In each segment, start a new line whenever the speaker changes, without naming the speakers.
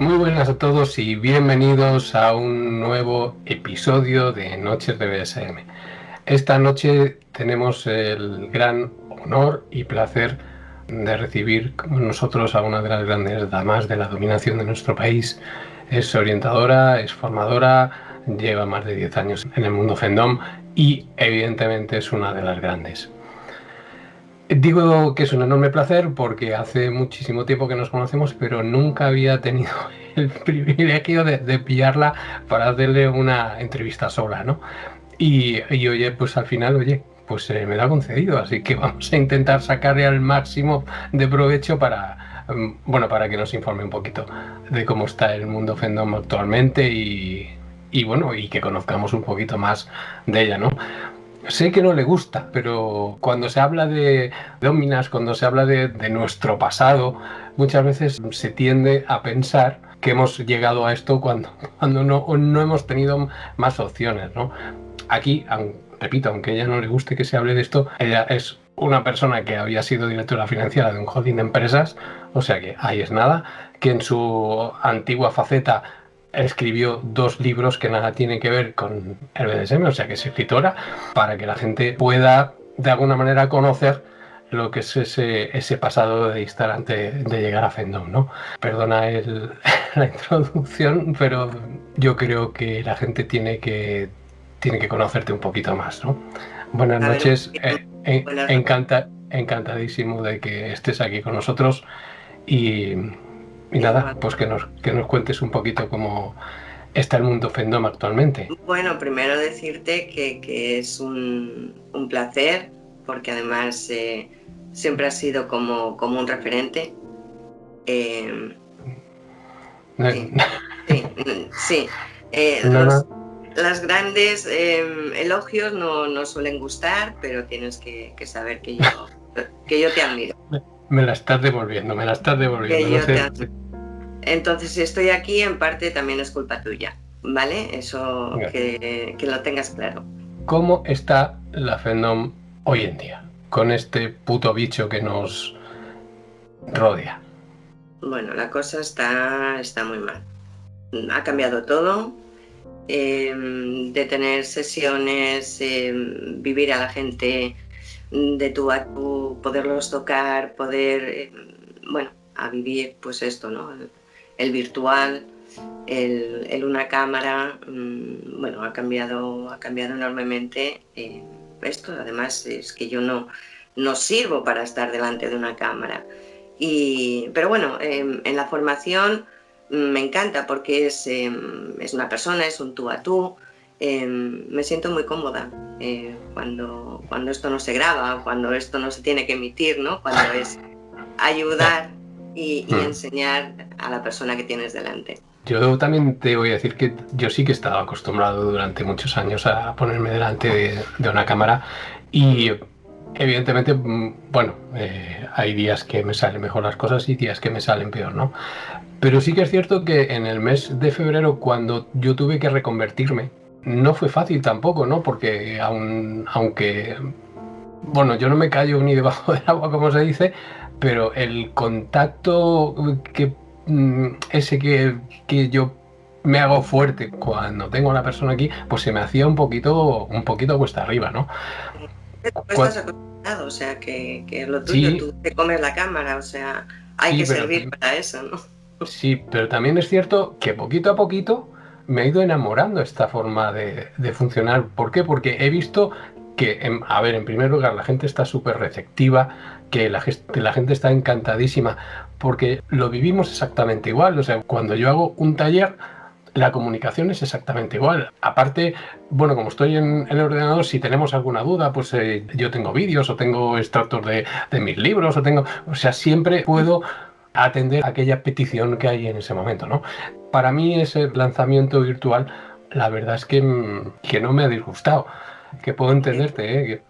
Muy buenas a todos y bienvenidos a un nuevo episodio de Noches de BSM. Esta noche tenemos el gran honor y placer de recibir como nosotros a una de las grandes damas de la dominación de nuestro país. Es orientadora, es formadora, lleva más de 10 años en el mundo fandom y evidentemente es una de las grandes. Digo que es un enorme placer porque hace muchísimo tiempo que nos conocemos, pero nunca había tenido el privilegio de, pillarla para hacerle una entrevista sola, ¿no? Y, oye, pues al final, oye, pues me da concedido, así que vamos a intentar sacarle al máximo de provecho para, mm, bueno, para que nos informe un poquito de cómo está el mundo fandom actualmente y, y bueno, y que conozcamos un poquito más de ella, ¿no? Sé que no le gusta, pero cuando se habla de dominas, cuando se habla de, nuestro pasado, muchas veces se tiende a pensar que hemos llegado a esto cuando, cuando no, no hemos tenido más opciones, ¿no? Aquí, repito, aunque ella no le guste que se hable de esto, ella es una persona que había sido directora financiera de un holding de empresas, o sea que ahí es nada, que en su antigua faceta escribió dos libros que nada tienen que ver con el BDSM, o sea que es escritora, para que la gente pueda de alguna manera conocer lo que es ese, ese pasado de estar antes de llegar a Fendom, ¿no? Perdona el, la introducción, pero yo creo que la gente tiene que, tiene que conocerte un poquito más, ¿no? Buenas noches, eh, eh, encanta, encantadísimo de que estés aquí con nosotros y y nada, pues que nos, que nos cuentes un poquito cómo está el mundo Fendom actualmente.
Bueno, primero decirte que, es un, placer, porque además eh, siempre has sido como, como un referente. Eh, sí, sí, eh, Las grandes elogios no, suelen gustar, pero tienes que, saber que yo, que yo te admiro.
Me la estás devolviendo, me la estás devolviendo.
Entonces, si estoy aquí, en parte también es culpa tuya, ¿vale? Eso que, lo tengas claro.
¿Cómo está la Fendom hoy en día? Con este puto bicho que nos rodea.
Bueno, la cosa está, está muy mal. Ha cambiado todo. Em, de tener sesiones, em, vivir a la gente de tú a tú, poderlos tocar, poder, em, bueno, a vivir pues esto, ¿no? el virtual, el, una cámara, mm, bueno, ha cambiado, ha cambiado enormemente eh, esto. Además, es que yo no, no sirvo para estar delante de una cámara. Y, pero bueno, em, en la formación mm, me encanta porque es, em, es, una persona, es un tú a tú. Em, me siento muy cómoda eh, cuando, cuando esto no se graba, cuando esto no se tiene que emitir, ¿no? cuando es ayudar y, hmm. enseñar a la persona que tienes delante.
Yo también te voy a decir que yo sí que he estado acostumbrado durante muchos años a ponerme delante de, una cámara y evidentemente, mm, bueno, eh, hay días que me salen mejor las cosas y días que me salen peor, ¿no? Pero sí que es cierto que en el mes de febrero, cuando yo tuve que reconvertirme, no fue fácil tampoco, ¿no? Porque aunque, bueno, yo no me callo ni debajo del agua, como se dice, pero el contacto que mm, ese que, yo me hago fuerte cuando tengo a una persona aquí, pues se me hacía un poquito, un poquito cuesta arriba, ¿no?
estás acostumbrado, o sea, que, que lo tuyo, tú te comes la cámara, o sea, hay que servir para eso, ¿no?
Sí, pero también es cierto que poquito a poquito me he ido enamorando esta forma de, de funcionar. ¿Por qué? Porque he visto que, a ver, en primer lugar, la gente está súper receptiva, que la, la, gente está encantadísima, porque lo vivimos exactamente igual. O sea, cuando yo hago un taller, la comunicación es exactamente igual. Aparte, bueno, como estoy en, el ordenador, si tenemos alguna duda, pues eh, yo tengo vídeos o tengo extractos de, de mis libros o tengo, o sea, siempre puedo atender aquella petición que hay en ese momento, ¿no? Para mí ese lanzamiento virtual, la verdad es que, que no me ha disgustado que puedo entenderte, ¿eh?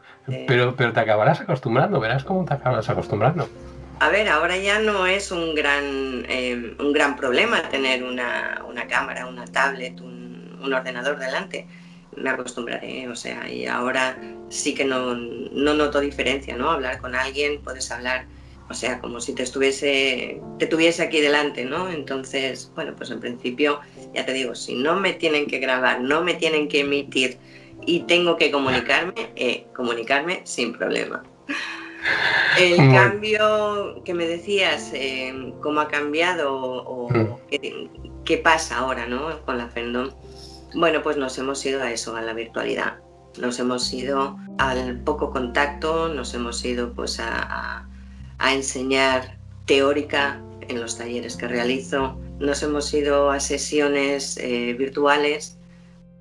pero, pero te acabarás acostumbrando, verás cómo te acabarás acostumbrando.
A ver, ahora ya no es un gran, em, un gran problema tener una, cámara, una tablet, un, ordenador delante. Me acostumbraré, o sea, y ahora sí que no, no noto diferencia, ¿no? Hablar con alguien, puedes hablar o sea, como si te estuviese, te tuviese aquí delante, ¿no? Entonces, bueno, pues en principio, ya te digo, si no me tienen que grabar, no me tienen que emitir y tengo que comunicarme, eh, comunicarme sin problema. El cambio que me decías, eh, cómo ha cambiado o, mm. qué, pasa ahora ¿no? con la Fendom, bueno, pues nos hemos ido a eso, a la virtualidad. Nos hemos ido al poco contacto, nos hemos ido pues a, enseñar teórica en los talleres que realizo, nos hemos ido a sesiones eh, virtuales,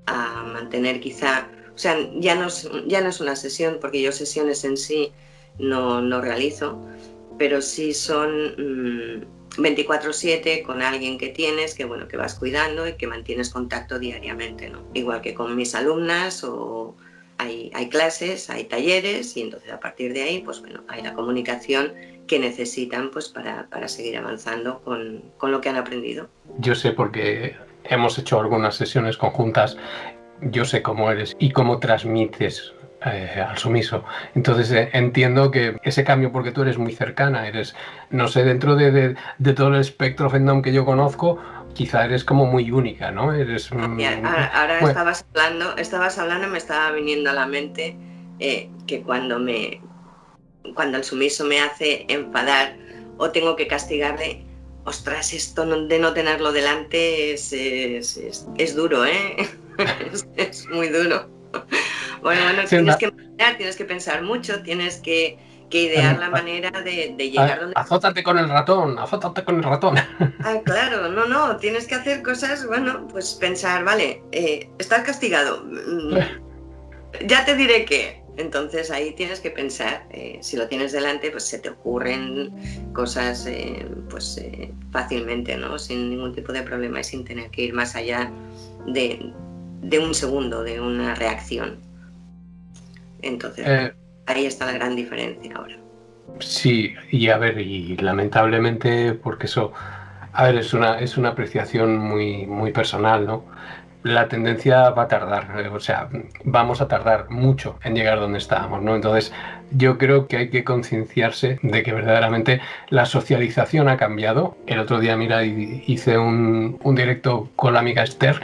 a mantener quizá, o sea, ya no, es, ya no es una sesión, porque yo sesiones en sí no, no realizo, pero sí son 24/7 mm, con alguien que tienes, que bueno, que vas cuidando y que mantienes contacto diariamente, ¿no? Igual que con mis alumnas o hay, hay, clases, hay talleres y entonces a partir de ahí, pues bueno, hay la comunicación que necesitan pues para, para seguir avanzando con, con lo que han aprendido.
Yo sé porque hemos hecho algunas sesiones conjuntas, yo sé cómo eres y cómo transmites eh, al sumiso. Entonces eh, entiendo que ese cambio, porque tú eres muy cercana, eres, no sé, dentro de, de, todo el espectro fandom que yo conozco, quizá eres como muy única, ¿no? Eres,
mm, ahora, estabas hablando, estabas hablando, me estaba viniendo a la mente eh, que cuando me, cuando el sumiso me hace enfadar o tengo que castigarle, ostras, esto de no tenerlo delante es, es, es, duro, ¿eh? es muy duro. Bueno, bueno, tienes que tienes que pensar mucho, tienes que, idear la manera de, llegar donde...
Azótate con el ratón, azótate con el ratón.
Ah, claro, no, no, tienes que hacer cosas, bueno, pues pensar, vale, eh, estás castigado, mm, ya te diré qué. Entonces ahí tienes que pensar, eh, si lo tienes delante, pues se te ocurren cosas eh, pues fácilmente, ¿no? Sin ningún tipo de problema y sin tener que ir más allá de, de un segundo, de una reacción. Entonces, eh, ahí está la gran diferencia ahora.
Sí, y a ver, y lamentablemente, porque eso, a ver, es una, es una apreciación muy, muy personal, ¿no? La tendencia va a tardar, eh, o sea, vamos a tardar mucho en llegar donde estábamos, ¿no? Entonces, yo creo que hay que concienciarse de que verdaderamente la socialización ha cambiado. El otro día, mira, hice un, un directo con la amiga Esther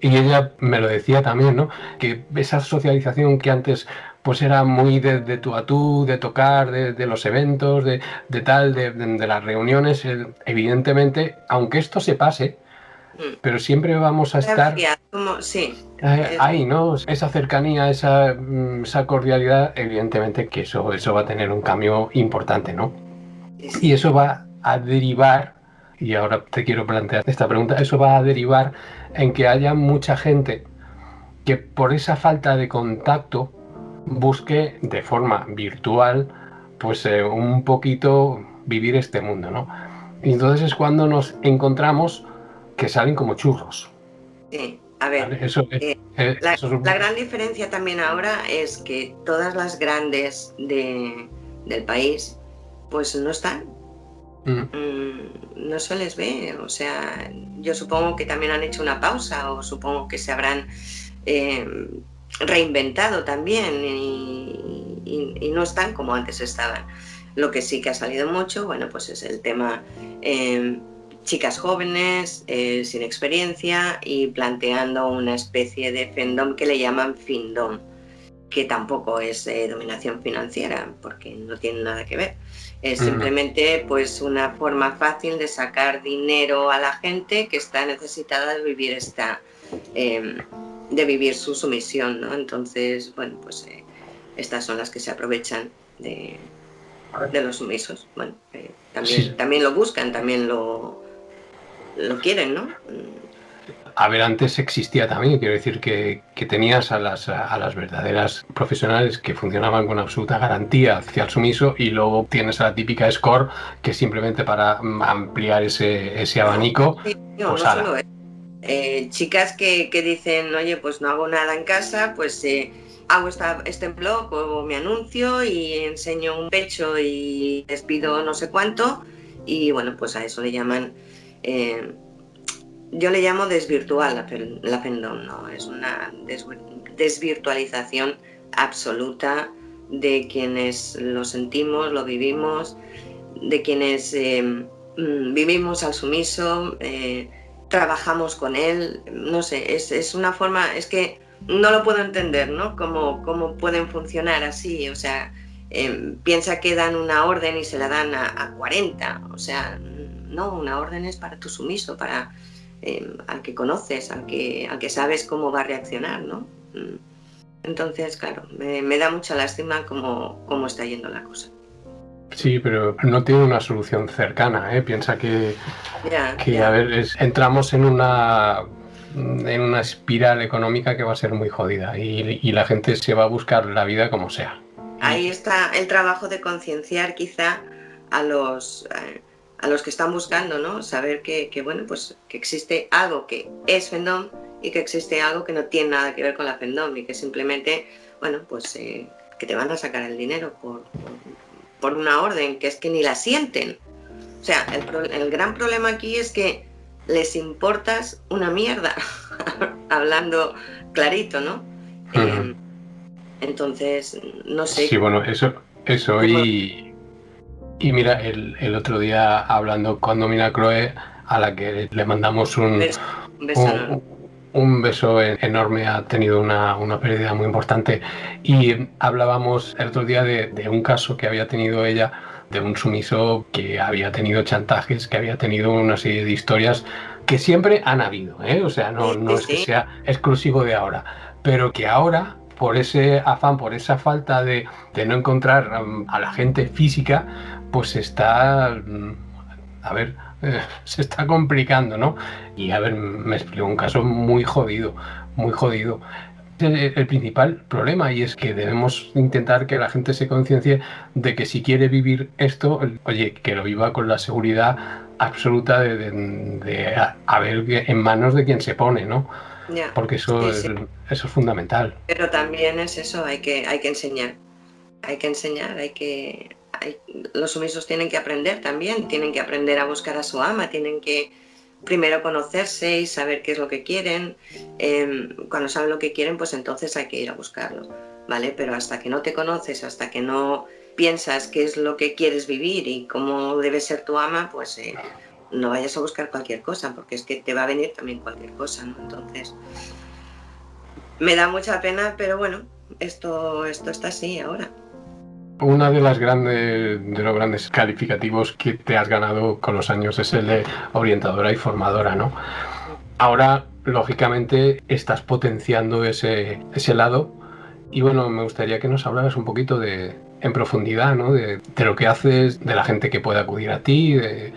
y ella me lo decía también, ¿no? Que esa socialización que antes pues era muy de, de tú a tú, de tocar, de, los eventos, de, tal, de, las reuniones. Eh, evidentemente, aunque esto se pase, mm. pero siempre vamos a estar
sí.
Eh, ahí, ¿no? Esa cercanía, esa, mm, esa, cordialidad, evidentemente que eso, eso va a tener un cambio importante, ¿no? Y eso va a derivar, y ahora te quiero plantear esta pregunta, eso va a derivar en que haya mucha gente que por esa falta de contacto busque de forma virtual, pues eh, un poquito vivir este mundo, ¿no? Y entonces es cuando nos encontramos que salen como churros.
Sí, a ver, eh, eh, la, gran diferencia también ahora es que todas las grandes del país, pues no están. Mm. Mm, no se les ve, o sea, yo supongo que también han hecho una pausa o supongo que se habrán reinventado también y, no están como antes estaban. Lo que sí que ha salido mucho, bueno, pues es el tema em, chicas jóvenes, eh, sin experiencia y planteando una especie de fendom que le llaman findom, que tampoco es eh, dominación financiera, porque no tiene nada que ver. Es simplemente pues una forma fácil de sacar dinero a la gente que está necesitada de vivir esta em, de vivir su sumisión, ¿no? Entonces, bueno, pues eh, estas son las que se aprovechan de, de los sumisos. Bueno, eh, también, también lo buscan, también lo, lo quieren, ¿no?
A ver, antes existía también, quiero decir que, que tenías a las, a las verdaderas profesionales que funcionaban con absoluta garantía hacia el sumiso y luego tienes a la típica score que simplemente para ampliar ese, ese abanico.
Sí, no, pues, no eh, chicas que, dicen, oye, pues no hago nada en casa, pues eh, hago este blog o me anuncio y enseño un pecho y les pido no sé cuánto y bueno, pues a eso le llaman, eh, yo le llamo desvirtual la, la ¿no? Es una desvirtualización absoluta de quienes lo sentimos, lo vivimos, de quienes mm, vivimos al sumiso, trabajamos con él, no sé, es, es, una forma, es que no lo puedo entender, ¿no? Cómo, cómo pueden funcionar así, o sea, piensa que dan una orden y se la dan a, a 40, o sea, no, una orden es para tu sumiso, para eh, al que conoces, al que, al que sabes cómo va a reaccionar, ¿no? Mm. Entonces, claro, me, da mucha lástima cómo, cómo, está yendo la cosa.
Sí, pero no tiene una solución cercana, ¿eh? Piensa que, que a ver, entramos en una en una espiral económica que va a ser muy jodida y, y, la gente se va a buscar la vida como sea.
Ahí está el trabajo de concienciar quizá a los, eh, a los que están buscando, ¿no? Saber que, bueno, pues que existe algo que es Fendom y que existe algo que no tiene nada que ver con la Fendom y que simplemente, bueno, pues eh, que te van a sacar el dinero por, por, una orden, que es que ni la sienten. O sea, el, gran problema aquí es que les importas una mierda, hablando clarito, ¿no? Eh, entonces, no sé.
Sí, bueno, eso, eso y y mira, el, otro día hablando con Domina Croe, a la que le mandamos un, beso, un, beso, enorme, ha tenido una, pérdida muy importante. Y hablábamos el otro día de, un caso que había tenido ella, de un sumiso que había tenido chantajes, que había tenido una serie de historias que siempre han habido, ¿eh? o sea, no, no es que sea exclusivo de ahora, pero que ahora por ese afán, por esa falta de, de no encontrar um, a la gente física, pues está, mm, a ver, eh, se está complicando, ¿no? Y a ver, me explico un caso muy jodido, muy jodido. El, el principal problema y es que debemos intentar que la gente se conciencie de que si quiere vivir esto, oye, que lo viva con la seguridad absoluta de, de, a, ver en manos de quien se pone, ¿no? Porque eso, Es, eso es fundamental.
Pero también es eso, hay que, hay que enseñar. Hay que enseñar, hay que, los sumisos tienen que aprender también, tienen que aprender a buscar a su ama, tienen que primero conocerse y saber qué es lo que quieren. Em, cuando saben lo que quieren, pues entonces hay que ir a buscarlo, ¿vale? Pero hasta que no te conoces, hasta que no piensas qué es lo que quieres vivir y cómo debe ser tu ama, pues eh, no vayas a buscar cualquier cosa, porque es que te va a venir también cualquier cosa, ¿no? Entonces, me da mucha pena, pero bueno, esto, esto está así ahora.
Una de las grandes, de los grandes calificativos que te has ganado con los años es el de orientadora y formadora, ¿no? Ahora, lógicamente, estás potenciando ese, ese lado y bueno, me gustaría que nos hablaras un poquito de, en profundidad, ¿no? De, lo que haces, de la gente que puede acudir a ti, de,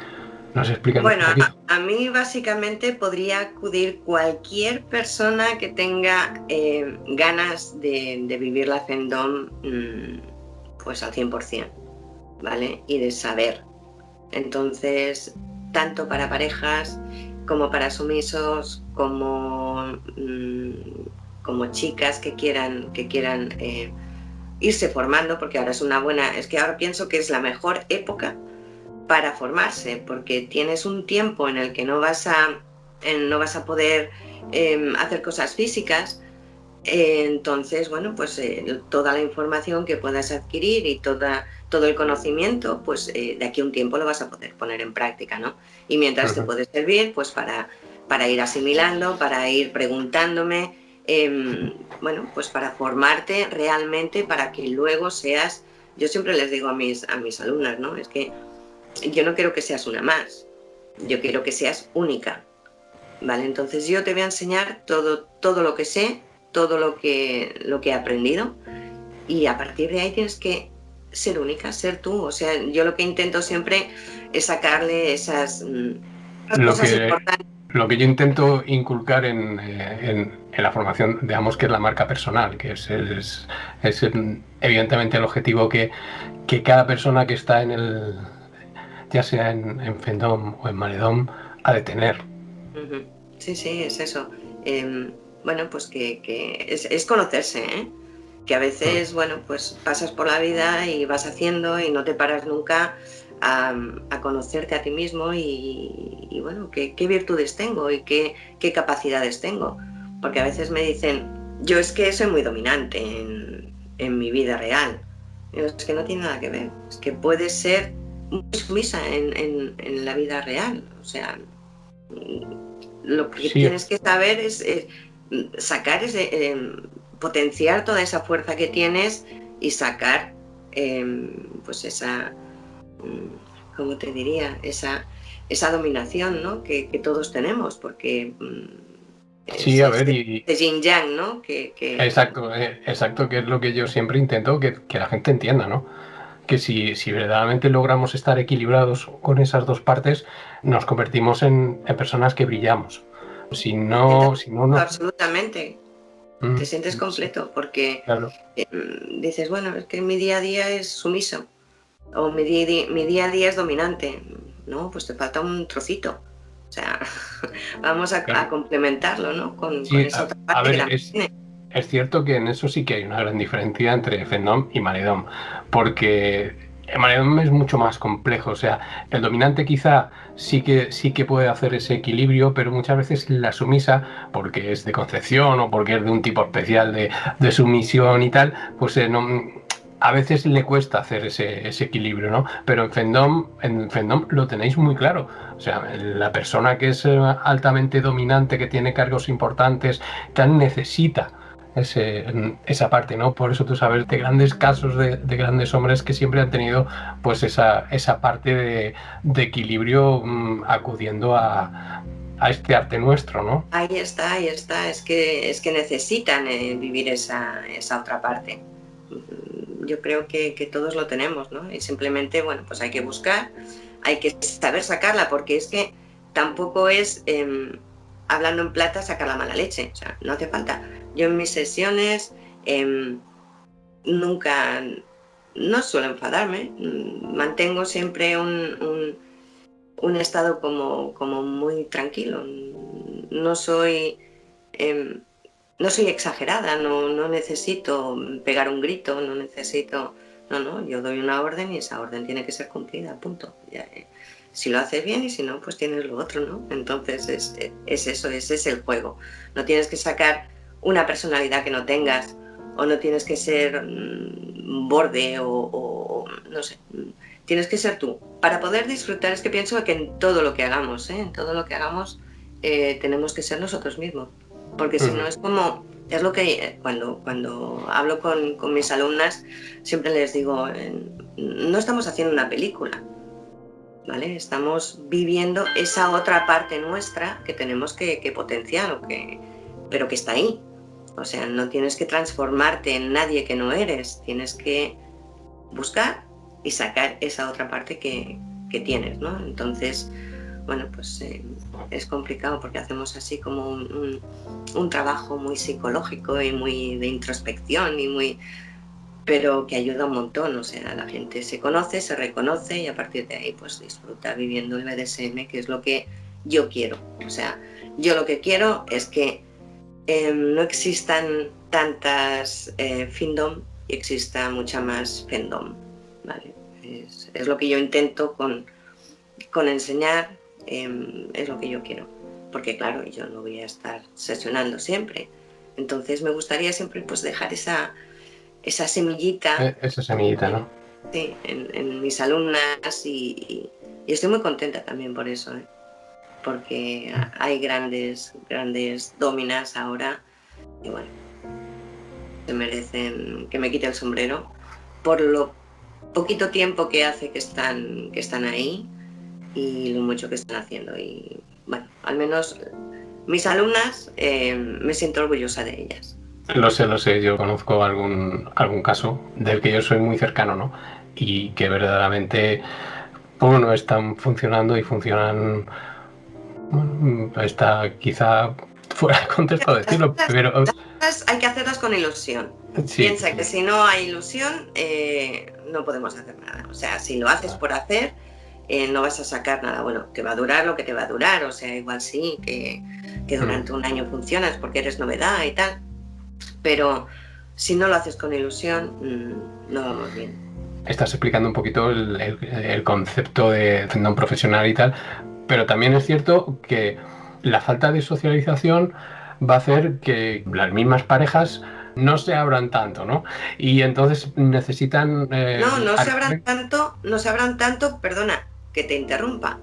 ¿Nos
bueno, a, mí básicamente podría acudir cualquier persona que tenga eh, ganas de, vivir la Fendom mm, pues al 100%, ¿vale? Y de saber. Entonces, tanto para parejas como para sumisos, como, mm, como chicas que quieran, que quieran eh, irse formando, porque ahora es una buena, es que ahora pienso que es la mejor época para formarse, porque tienes un tiempo en el que no vas a, no vas a poder em, hacer cosas físicas, entonces, bueno, pues eh, toda la información que puedas adquirir y toda, todo el conocimiento, pues eh, de aquí a un tiempo lo vas a poder poner en práctica, ¿no? Y mientras te puede servir, pues para, para ir asimilando, para ir preguntándome, em, bueno, pues para formarte realmente, para que luego seas, yo siempre les digo a mis, a mis alumnas, ¿no? Es que yo no quiero que seas una más, yo quiero que seas única, ¿vale? Entonces yo te voy a enseñar todo, todo lo que sé todo lo que, lo que he aprendido y a partir de ahí tienes que ser única, ser tú. O sea, yo lo que intento siempre es sacarle esas, mm,
cosas importantes. Lo que yo intento inculcar en, eh, la formación, digamos que es la marca personal, que es, es, evidentemente el objetivo que, cada persona que está en el, ya sea en, Fendom o en Maledom, ha de tener.
Sí, sí, es eso. Em, bueno, pues que, es, conocerse, ¿eh? que a veces, bueno, pues pasas por la vida y vas haciendo y no te paras nunca a, conocerte a ti mismo y, bueno, ¿qué, virtudes tengo y qué, capacidades tengo. Porque a veces me dicen, yo es que soy muy dominante en, mi vida real. es que no tiene nada que ver, es que puedes ser muy sumisa en, la vida real. O sea, lo que tienes que saber es, sacar ese, eh, potenciar toda esa fuerza que tienes y sacar em, pues esa, mm, ¿cómo te diría? Esa, esa dominación ¿no? que, todos tenemos, porque... Mm,
sí, a ver, y...
De yin yang, ¿no? Que,
Exacto, eh, exacto, que es lo que yo siempre intento que, la gente entienda, ¿no? Que si, si, verdaderamente logramos estar equilibrados con esas dos partes, nos convertimos en, personas que brillamos. Si no, si no, no...
Absolutamente. Mm. Te sientes completo porque eh, dices, bueno, es que mi día a día es sumiso o mi día, mi día a día es dominante. No, pues te falta un trocito. O sea, vamos a, complementarlo, ¿no? Con, esa otra parte
es, cierto que en eso sí que hay una gran diferencia entre Fendom y Maledom, porque el Maledom es mucho más complejo. O sea, el dominante quizá sí que, sí que puede hacer ese equilibrio, pero muchas veces la sumisa, porque es de concepción o porque es de un tipo especial de, sumisión y tal, pues eh, a veces le cuesta hacer ese, equilibrio, ¿no? Pero en Fendom, en Fendom lo tenéis muy claro. O sea, la persona que es eh, altamente dominante, que tiene cargos importantes, tan necesita ese, esa parte, ¿no? Por eso tú sabes de grandes casos de, grandes hombres que siempre han tenido pues esa, esa parte de, equilibrio mm, acudiendo a, este arte nuestro, ¿no?
Ahí está, ahí está, es que, es que necesitan eh, vivir esa, esa, otra parte. Mm, yo creo que, todos lo tenemos, ¿no? Y simplemente, bueno, pues hay que buscar, hay que saber sacarla, porque es que tampoco es, em, hablando en plata, sacar la mala leche, o sea, no hace falta yo en mis sesiones em, nunca, no suelo enfadarme, mm, mantengo siempre un, estado como, como, muy tranquilo. No soy, em, no soy exagerada, no, no necesito pegar un grito, no necesito... No, no, yo doy una orden y esa orden tiene que ser cumplida, punto. Eh, si lo haces bien y si no, pues tienes lo otro, ¿no? Entonces es, es eso, ese es el juego. No tienes que sacar una personalidad que no tengas o no tienes que ser mm, borde o, no sé, tienes que ser tú. Para poder disfrutar es que pienso que en todo lo que hagamos, ¿eh? en todo lo que hagamos eh, tenemos que ser nosotros mismos, porque si no es como, es lo que eh, cuando, cuando hablo con, con mis alumnas siempre les digo, no estamos haciendo una película, ¿vale? Estamos viviendo esa otra parte nuestra que tenemos que, que potenciar, o que, pero que está ahí, o sea, no tienes que transformarte en nadie que no eres, tienes que buscar y sacar esa otra parte que, tienes, ¿no? Entonces, bueno, pues eh, es complicado porque hacemos así como un, trabajo muy psicológico y muy de introspección y muy pero que ayuda un montón, o sea, la gente se conoce, se reconoce y a partir de ahí pues disfruta viviendo el BDSM, que es lo que yo quiero. O sea, yo lo que quiero es que Em, no existan tantas eh, Findom y exista mucha más Fendom. ¿vale? Es, lo que yo intento con, con enseñar, em, es lo que yo quiero. Porque claro, yo no voy a estar sesionando siempre. Entonces me gustaría siempre pues dejar esa, esa semillita.
E, esa semillita, ¿no?
Sí, en, mis alumnas y, y, estoy muy contenta también por eso. ¿eh? Porque hay grandes, grandes dominas ahora y bueno, se merecen que me quite el sombrero por lo poquito tiempo que hace que están, que están ahí y lo mucho que están haciendo. Y bueno, al menos mis alumnas eh, me siento orgullosa de ellas.
Lo sé, lo sé, yo conozco algún, algún caso del que yo soy muy cercano, ¿no? Y que verdaderamente, bueno, están funcionando y funcionan bueno, está quizá fuera de contexto decirlo, pero...
Hay que hacerlas con ilusión. Piensa que si no hay ilusión, eh, no podemos hacer nada. O sea, si lo haces por hacer, eh, no vas a sacar nada. Bueno, te va a durar lo que te va a durar. O sea, igual sí, que, durante mm. un año funcionas porque eres novedad y tal. Pero si no lo haces con ilusión, mm, no vamos bien.
Estás explicando un poquito el, concepto de un profesional y tal, pero también es cierto que la falta de socialización va a hacer que las mismas parejas no se abran tanto, ¿no? Y entonces necesitan...
Eh, no, no se abran tanto, no se abran tanto, perdona, que te interrumpa.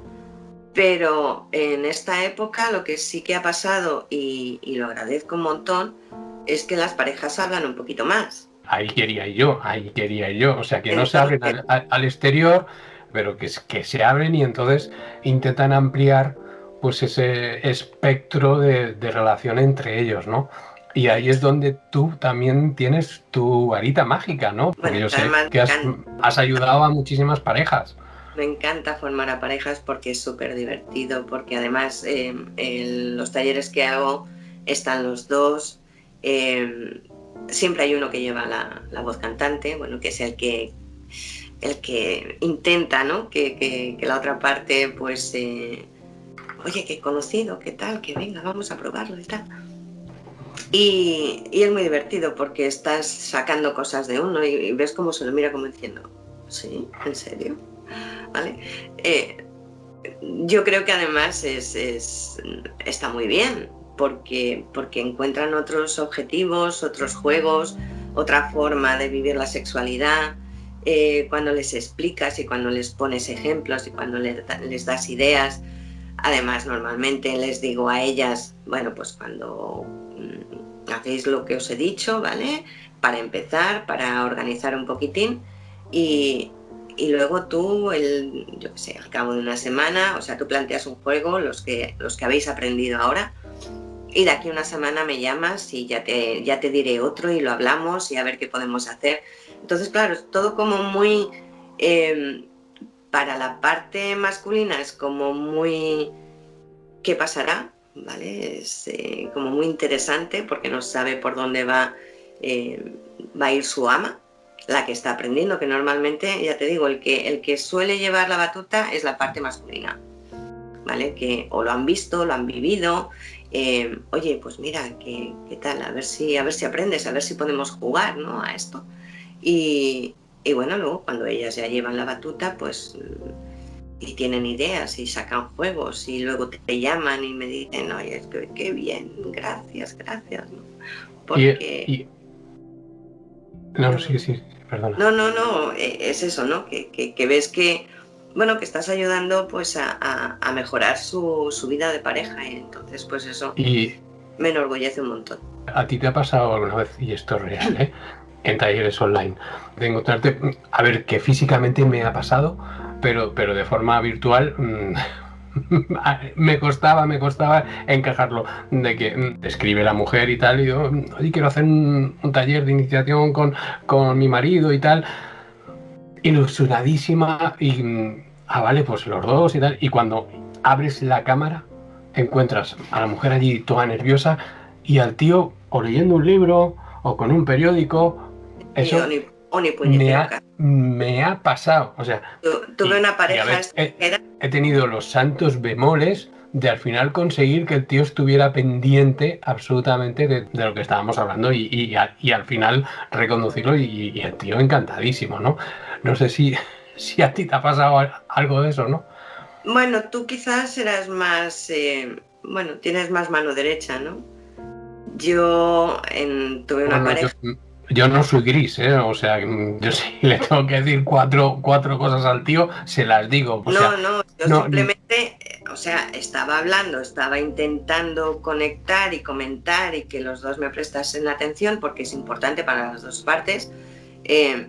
Pero en esta época lo que sí que ha pasado, y, lo agradezco un montón, es que las parejas hablan un poquito más.
Ahí quería yo, ahí quería yo. O sea, que no se abren al, exterior, pero que, que se abren y entonces intentan ampliar pues ese espectro de, relación entre ellos, ¿no? Y ahí es donde tú también tienes tu varita mágica, ¿no? Porque yo sé que has, ayudado a muchísimas parejas.
Me encanta formar a parejas porque es súper divertido, porque además en em, los talleres que hago están los dos. Em, siempre hay uno que lleva la, voz cantante, bueno, que es el que, el que intenta, ¿no? Que, la otra parte, pues, eh, oye, que conocido, qué tal, que venga, vamos a probarlo y tal. Y, es muy divertido porque estás sacando cosas de uno y, ves cómo se lo mira como diciendo, ¿sí? ¿En serio? ¿Vale? Eh, yo creo que además es, está muy bien porque, porque encuentran otros objetivos, otros juegos, otra forma de vivir la sexualidad. Eh, cuando les explicas y cuando les pones ejemplos y cuando les, das ideas, Además, normalmente les digo a ellas, bueno, pues cuando mm, hacéis lo que os he dicho, ¿vale? Para empezar, para organizar un poquitín y, luego tú, el, yo qué sé, al cabo de una semana, o sea, tú planteas un juego, los que, los que habéis aprendido ahora, y de aquí una semana me llamas y ya te, ya te diré otro y lo hablamos y a ver qué podemos hacer. Entonces, claro, es todo como muy... Em, para la parte masculina es como muy... ¿Qué pasará? ¿Vale? Es eh, como muy interesante porque no sabe por dónde va, eh, va a ir su ama, la que está aprendiendo, que normalmente, ya te digo, el que, el que suele llevar la batuta es la parte masculina. ¿Vale? Que o lo han visto, lo han vivido. Eh, oye, pues mira, ¿qué, ¿qué, tal? A ver si, a ver si aprendes, a ver si podemos jugar, ¿no? A esto. Y, y bueno, luego cuando ellas ya llevan la batuta, pues y tienen ideas y sacan juegos y luego te llaman y me dicen, oye, que qué bien, gracias, gracias.
Porque... No, sí, sí, perdona.
No, no, no, e, es eso, ¿no? Que, ves que, bueno, que estás ayudando pues a, mejorar su, vida de pareja y entonces pues eso y... me enorgullece un montón.
¿A ti te ha pasado alguna vez, y esto es real, ¿eh? En talleres online. De encontrarte, a ver, que físicamente me ha pasado, pero, pero de forma virtual mm, me costaba, me costaba encajarlo. De que mm, escribe la mujer y tal, y yo, oye, quiero hacer un, taller de iniciación con, con, mi marido y tal. Ilusionadísima y, mm, ah, vale, pues los dos y tal. Y cuando abres la cámara, encuentras a la mujer allí toda nerviosa y al tío o leyendo un libro o con un periódico eso me, ha, pasado. O sea,
tuve una pareja.
he, tenido los santos bemoles de al final conseguir que el tío estuviera pendiente absolutamente de, lo que estábamos hablando y, al final reconducirlo y, el tío encantadísimo, ¿no? No sé si, si a ti te ha pasado algo de eso, ¿no?
Bueno, tú quizás eras más, eh, bueno, tienes más mano derecha, ¿no? Yo tuve una pareja
yo no soy gris, ¿eh? O sea, yo si le tengo que decir cuatro, cuatro cosas al tío, se las digo.
no, no, yo simplemente, o sea, estaba hablando, estaba intentando conectar y comentar y que los dos me prestasen atención porque es importante para las dos partes. Eh,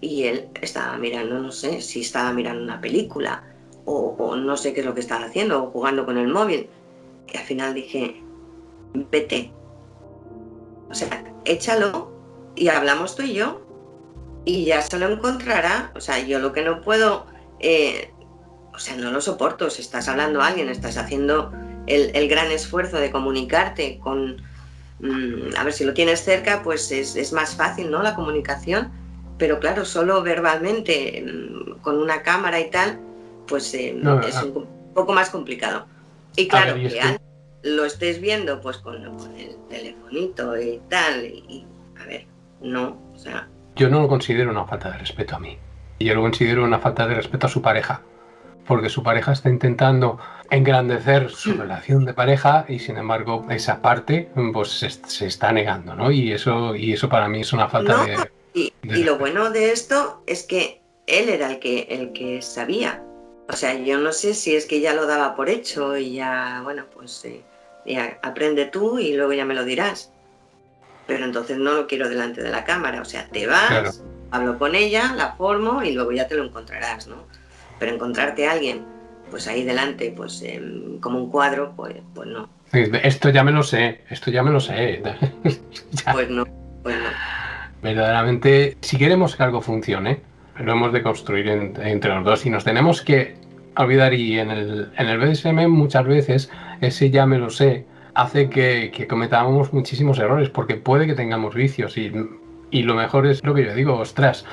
y él estaba mirando, no sé, si estaba mirando una película o, o no sé qué es lo que estaba haciendo o jugando con el móvil. Y al final dije, vete. O sea, échalo y hablamos tú y yo y ya se lo encontrará. O sea, yo lo que no puedo, eh, o sea, no lo soporto. Si estás hablando a alguien, estás haciendo el, gran esfuerzo de comunicarte con, mm, a ver si lo tienes cerca, pues es, más fácil, ¿no? La comunicación. Pero claro, solo verbalmente, mm, con una cámara y tal, pues eh, es un poco más complicado. Y claro, que lo estés viendo pues con, el telefonito y tal, y a ver, no, o sea...
Yo no lo considero una falta de respeto a mí. Yo lo considero una falta de respeto a su pareja. porque su pareja está intentando engrandecer su relación de pareja y sin embargo esa parte pues se, está negando, ¿no? Y eso, y eso para mí es una falta de,
y, y, lo bueno de esto es que él era el que, el que sabía. O sea, yo no sé si es que ya lo daba por hecho y ya, bueno, pues eh, ya aprende tú y luego ya me lo dirás. Pero entonces no lo quiero delante de la cámara. O sea, te vas, hablo con ella, la formo y luego ya te lo encontrarás, ¿no? Pero encontrarte a alguien, pues ahí delante, pues em, como un cuadro, pues, pues no.
Esto ya me lo sé, esto ya me lo sé.
pues no, pues no.
Verdaderamente, si queremos que algo funcione, lo hemos de construir entre los dos y nos tenemos que olvidar y en el, en el BDSM muchas veces ese ya me lo sé hace que, que cometamos muchísimos errores porque puede que tengamos vicios y, y, lo mejor es lo que yo digo, ostras,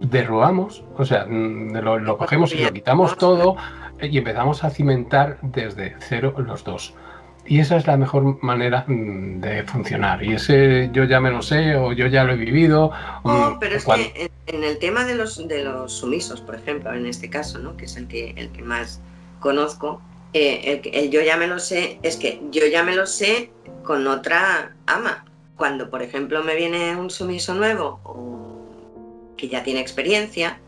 derrubamos, o sea, mm, lo, lo cogemos y lo quitamos todo y empezamos a cimentar desde cero los dos. Y esa es la mejor manera mm, de funcionar. Y ese yo ya me lo sé o yo ya lo he vivido.
No, pero es que en el tema de los, de los sumisos, por ejemplo, en este caso, ¿no? que es el que, el que más conozco, eh, el, yo ya me lo sé, es que yo ya me lo sé con otra ama. Cuando, por ejemplo, me viene un sumiso nuevo o que ya tiene experiencia,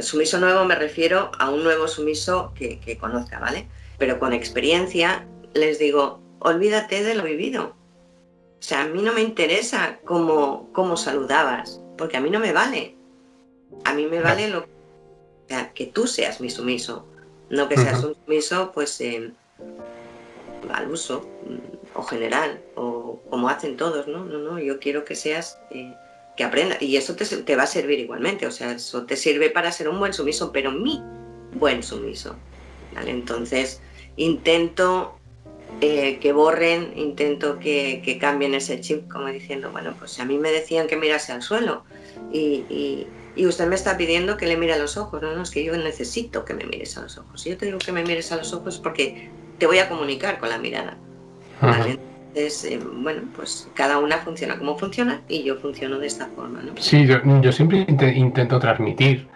sumiso nuevo me refiero a un nuevo sumiso que, que conozca, ¿vale? Pero con experiencia les digo, olvídate de lo vivido. O sea, a mí no me interesa cómo, cómo saludabas, porque a mí no me vale. A mí me vale lo que tú seas mi sumiso, no que seas un sumiso pues eh, al uso mm, o general o como hacen todos, ¿no? No, no, yo quiero que seas eh, que aprenda y eso te, te, va a servir igualmente, o sea, eso te sirve para ser un buen sumiso, pero mi buen sumiso. ¿vale? Entonces intento eh, que borren, intento que, cambien ese chip, como diciendo, bueno, pues a mí me decían que mirase al suelo y, usted me está pidiendo que le mire a los ojos, no, no, es que yo necesito que me mires a los ojos. Si yo te digo que me mires a los ojos porque te voy a comunicar con la mirada. Entonces, eh, bueno, pues cada una funciona como funciona y yo funciono de esta forma. ¿no?
Sí, yo, siempre intento transmitir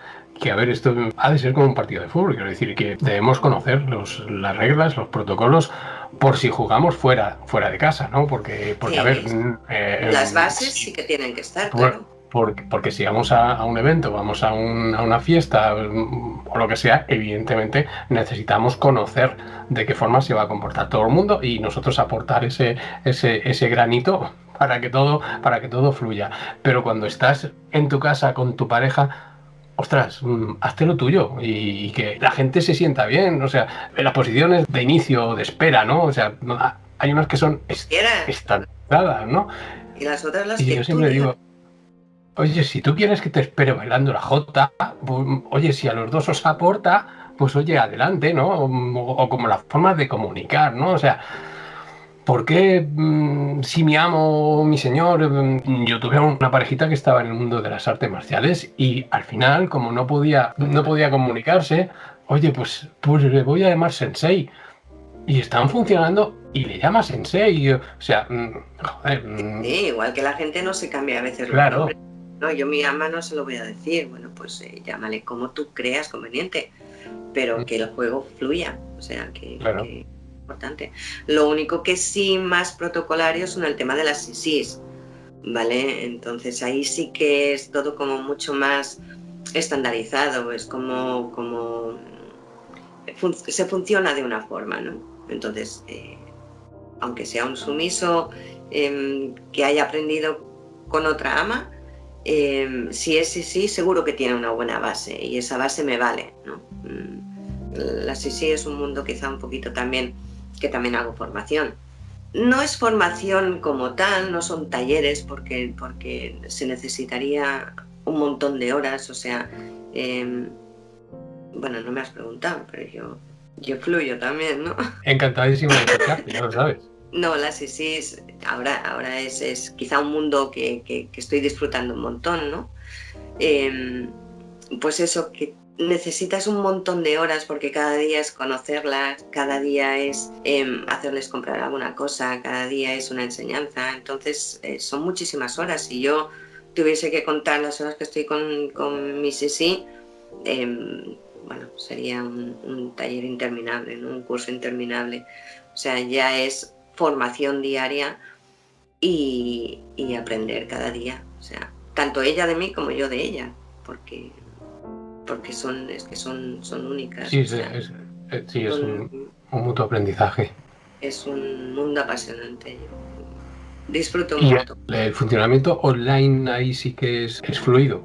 que, a ver, esto ha de ser como un partido de fútbol, quiero decir, que debemos conocer los, las reglas, los protocolos, por si jugamos fuera, fuera de casa, ¿no? Porque, porque a ver...
Mm, eh, las bases sí que tienen que estar,
claro. Porque, porque, si vamos a, un evento, vamos a, una fiesta mm, o lo que sea, evidentemente necesitamos conocer de qué forma se va a comportar todo el mundo y nosotros aportar ese, ese, ese granito para que todo, para que todo fluya. Pero cuando estás en tu casa con tu pareja, ostras, mm, hazte lo tuyo y, que la gente se sienta bien. O sea, las posiciones de inicio, de espera, ¿no? O sea, hay unas que son estandarizadas, ¿no?
Y las otras las y
yo siempre digo, oye, si tú quieres que te espere bailando la jota, pues, oye, si a los dos os aporta, pues oye, adelante, ¿no? O, o como la forma de comunicar, ¿no? O sea, ¿Por qué mm, si mi amo, mi señor, mm, yo tuve una parejita que estaba en el mundo de las artes marciales y al final, como no podía, no podía comunicarse, oye, pues, pues le voy a llamar sensei. Y están funcionando y le llama sensei. O sea, mm,
joder. Sí, igual que la gente no se cambia a veces.
Claro.
No, yo mi ama no se lo voy a decir. Bueno, pues eh, llámale como tú creas conveniente, pero que el juego fluya. O sea, que importante. Lo único que sí más protocolario son el tema de las ISIS, ¿vale? Entonces ahí sí que es todo como mucho más estandarizado, es como, como se funciona de una forma, ¿no? Entonces, eh, aunque sea un sumiso em, que haya aprendido con otra ama, em, si es sí, seguro que tiene una buena base y esa base me vale, ¿no? Mm, la sí es un mundo quizá un poquito también que también hago formación. No es formación como tal, no son talleres porque, porque se necesitaría un montón de horas, o sea, em, bueno, no me has preguntado, pero yo, yo fluyo también, ¿no?
Encantadísimo de ya lo sabes.
No, la SISIS ahora, ahora es, es quizá un mundo que, que, estoy disfrutando un montón, ¿no? Em, pues eso, que necesitas un montón de horas porque cada día es conocerlas, cada día es em, hacerles comprar alguna cosa, cada día es una enseñanza, entonces eh, son muchísimas horas. Si yo tuviese que contar las horas que estoy con, con mi Sisi, em, bueno, sería un, taller interminable, un curso interminable. O sea, ya es formación diaria y, aprender cada día. O sea, tanto ella de mí como yo de ella, porque, porque son, es que son, son únicas.
Sí, es, sí, es un, mutuo aprendizaje.
Es un mundo apasionante. disfruto mucho.
El, funcionamiento online ahí sí que es, es fluido.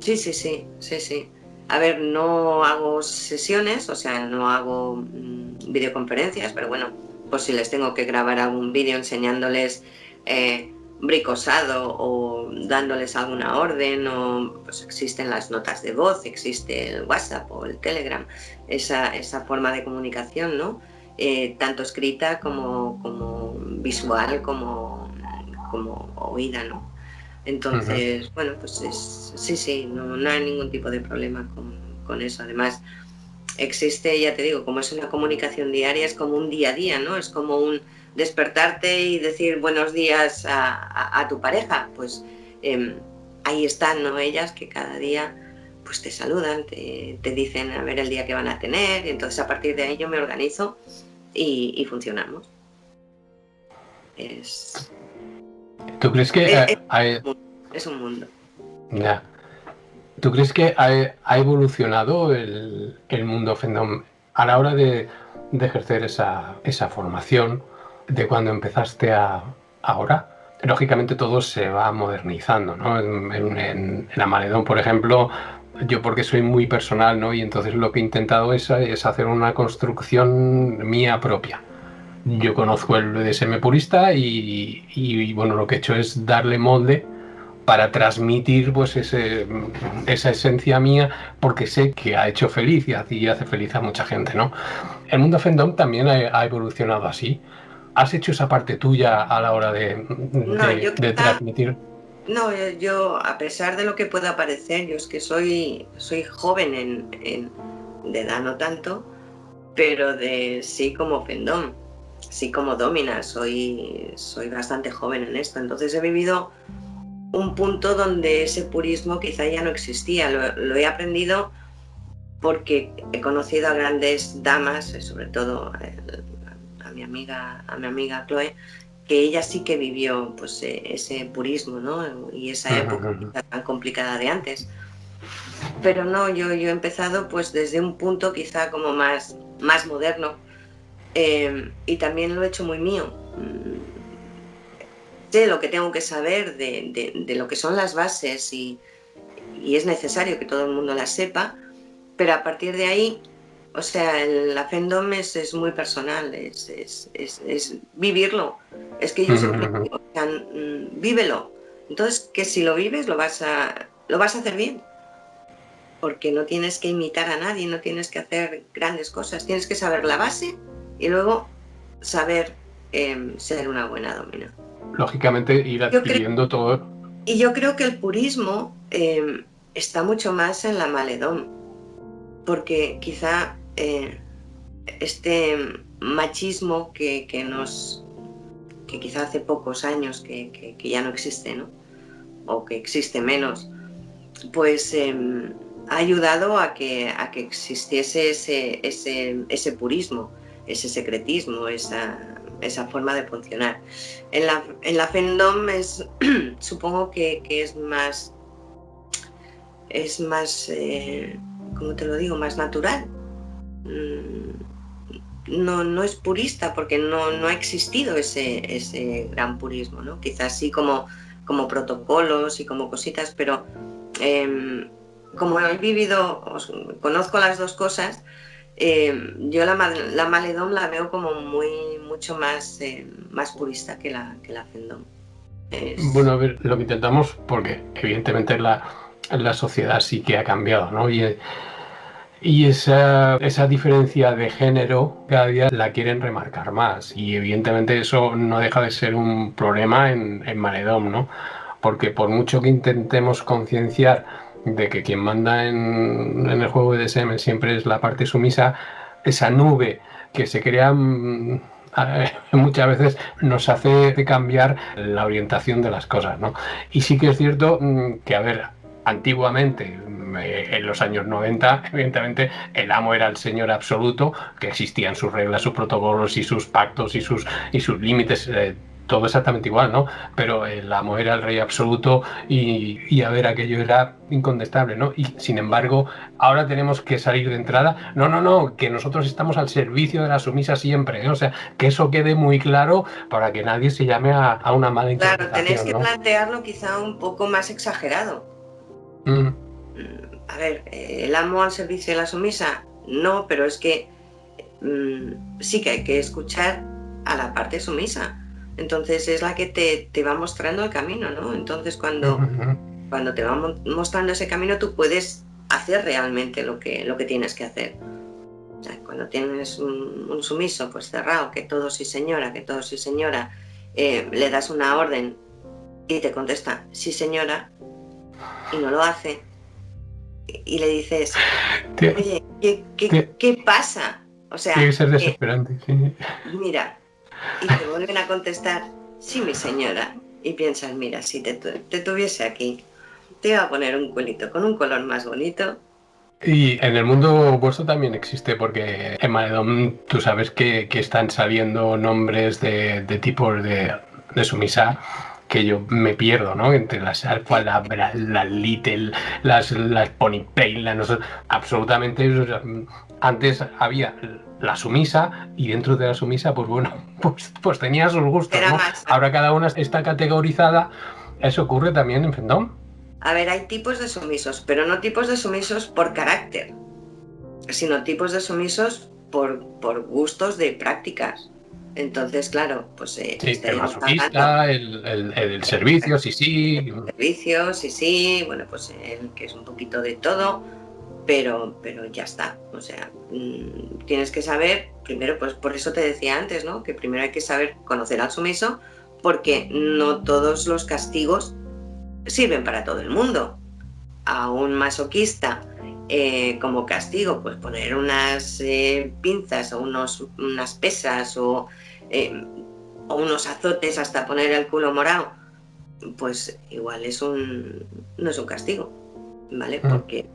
Sí, sí, sí, sí, sí. A ver, no hago sesiones, o sea, no hago mm, videoconferencias, pero bueno, pues si les tengo que grabar algún vídeo enseñándoles eh, bricosado o dándoles alguna orden, o pues existen las notas de voz, existe el WhatsApp o el Telegram, esa, esa forma de comunicación, ¿no? Eh, tanto escrita como, como visual, como, como oída, ¿no? Entonces, bueno, pues sí, sí, no, hay ningún tipo de problema con, eso. Además, existe, ya te digo, como es una comunicación diaria, es como un día a día, ¿no? Es como un despertarte y decir buenos días a, tu pareja. Pues em, ahí están, ¿no? Ellas que cada día pues te saludan, te, dicen a ver el día que van a tener, y entonces a partir de ahí yo me organizo y, funcionamos. Es,
¿Tú crees que
hay, es un mundo.
Ya. ¿Tú crees que ha, evolucionado el, mundo fandom a la hora de, ejercer esa, formación de cuando empezaste a ahora? Lógicamente todo se va modernizando, ¿no? En, en, Amaledón, por ejemplo, yo porque soy muy personal, ¿no? Y entonces lo que he intentado es, es hacer una construcción mía propia yo conozco el BDSM purista y, y, bueno, lo que he hecho es darle molde para transmitir pues ese, esa esencia mía porque sé que ha hecho feliz y hace feliz a mucha gente, ¿no? El mundo fandom también ha, evolucionado así. ¿Has hecho esa parte tuya a la hora de, de, transmitir?
No, yo a pesar de lo que pueda parecer, yo es que soy, soy joven en, de edad no tanto, pero de sí como fandom, sí como domina, soy, soy bastante joven en esto, entonces he vivido un punto donde ese purismo quizá ya no existía. Lo, he aprendido porque he conocido a grandes damas, eh, sobre todo eh, a, mi amiga, a mi amiga Chloe, que ella sí que vivió pues, eh, ese purismo ¿no? y esa época tan complicada de antes. Pero no, yo, yo he empezado pues desde un punto quizá como más, más moderno y también lo he hecho muy mío sé lo que tengo que saber de, lo que son las bases y, es necesario que todo el mundo las sepa, pero a partir de ahí, o sea, la Fendom es, muy personal, es, vivirlo. Es que yo siempre digo, mm, vívelo. Entonces, que si lo vives, lo vas a, lo vas a hacer bien. Porque no tienes que imitar a nadie, no tienes que hacer grandes cosas, tienes que saber la base y luego saber em, ser una buena domina
lógicamente ir adquiriendo todo.
Y yo creo que el purismo em, está mucho más en la maledón, porque quizá eh, este machismo que, nos que quizá hace pocos años que, ya no existe, ¿no? o que existe menos, pues em, ha ayudado a que, a que existiese ese, ese, ese purismo, ese secretismo, esa, esa forma de funcionar. En la, en la es, supongo que, es más, es más, eh, ¿cómo te lo digo?, más natural. Mm, no, no es purista porque no, no ha existido ese, ese gran purismo, ¿no? Quizás sí como, como protocolos y como cositas, pero em, como he vivido, conozco las dos cosas, eh, yo la, la Maledón la veo como muy mucho más, eh, más purista que la, que Fendom.
Bueno, a ver, lo que intentamos, porque evidentemente la, la sociedad sí que ha cambiado, ¿no? Y, y esa, esa, diferencia de género cada día la quieren remarcar más. Y evidentemente eso no deja de ser un problema en, en Maledom, ¿no? Porque por mucho que intentemos concienciar de que quien manda en, el juego de DSM siempre es la parte sumisa, esa nube que se crea mm, muchas veces nos hace cambiar la orientación de las cosas, ¿no? Y sí que es cierto mm, que, a ver, antiguamente eh, en los años 90, evidentemente, el amo era el señor absoluto, que existían sus reglas, sus protocolos y sus pactos y sus, y sus límites. Eh, todo exactamente igual, ¿no? Pero el amo era el rey absoluto y, a ver, aquello era incontestable, ¿no? Y sin embargo, ahora tenemos que salir de entrada. No, no, no, que nosotros estamos al servicio de la sumisa siempre, ¿eh? O sea, que eso quede muy claro para que nadie se llame a, una mala interpretación.
Claro, tenéis que plantearlo quizá un poco más exagerado. Mm. A ver, ¿el amo al servicio de la sumisa? No, pero es que mm, sí que hay que escuchar a la parte sumisa entonces es la que te, va mostrando el camino, ¿no? Entonces cuando, cuando te va mostrando ese camino tú puedes hacer realmente lo que, lo que tienes que hacer. O sea, cuando tienes un, sumiso pues cerrado, que todo sí señora, que todo sí señora, eh, le das una orden y te contesta sí señora y no lo hace y le dices, oye, ¿qué, pasa?
O sea, tiene que ser desesperante, sí.
Mira, y te vuelven a contestar, sí, mi señora. Y piensas, mira, si te, tuviese aquí, te iba a poner un culito con un color más bonito.
Y en el mundo vuestro también existe, porque en Maledón tú sabes que, están saliendo nombres de, tipos de, de sumisa que yo me pierdo, ¿no? Entre las alfa, las la little, las, las pony las, absolutamente. Antes había la sumisa y dentro de la sumisa, pues bueno, pues, pues tenía sus gustos. ¿no? Ahora cada una está categorizada. Eso ocurre también en Fendom.
A ver, hay tipos de sumisos, pero no tipos de sumisos por carácter, sino tipos de sumisos por, por gustos de prácticas. Entonces, claro, pues
eh, sí, el masoquista, el, el, servicio, sí, sí.
El servicio, sí, sí, bueno, pues el que es un poquito de todo pero, pero ya está. O sea, mm, tienes que saber, primero, pues por eso te decía antes, ¿no? Que primero hay que saber conocer al sumiso, porque no todos los castigos sirven para todo el mundo. A un masoquista, eh, como castigo, pues poner unas eh, pinzas o unos, unas pesas o, eh, o, unos azotes hasta poner el culo morado, pues igual es un, no es un castigo, ¿vale? Mm. Porque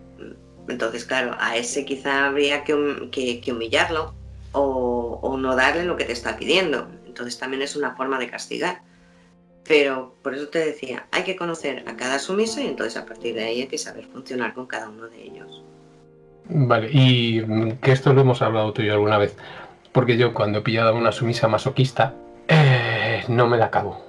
entonces, claro, a ese quizá habría que, humillarlo o, no darle lo que te está pidiendo. Entonces también es una forma de castigar. Pero por eso te decía, hay que conocer a cada sumiso y entonces a partir de ahí hay que saber funcionar con cada uno de ellos.
Vale, y que esto lo hemos hablado tú y yo alguna vez, porque yo cuando he pillado a una sumisa masoquista, eh, no me la acabo.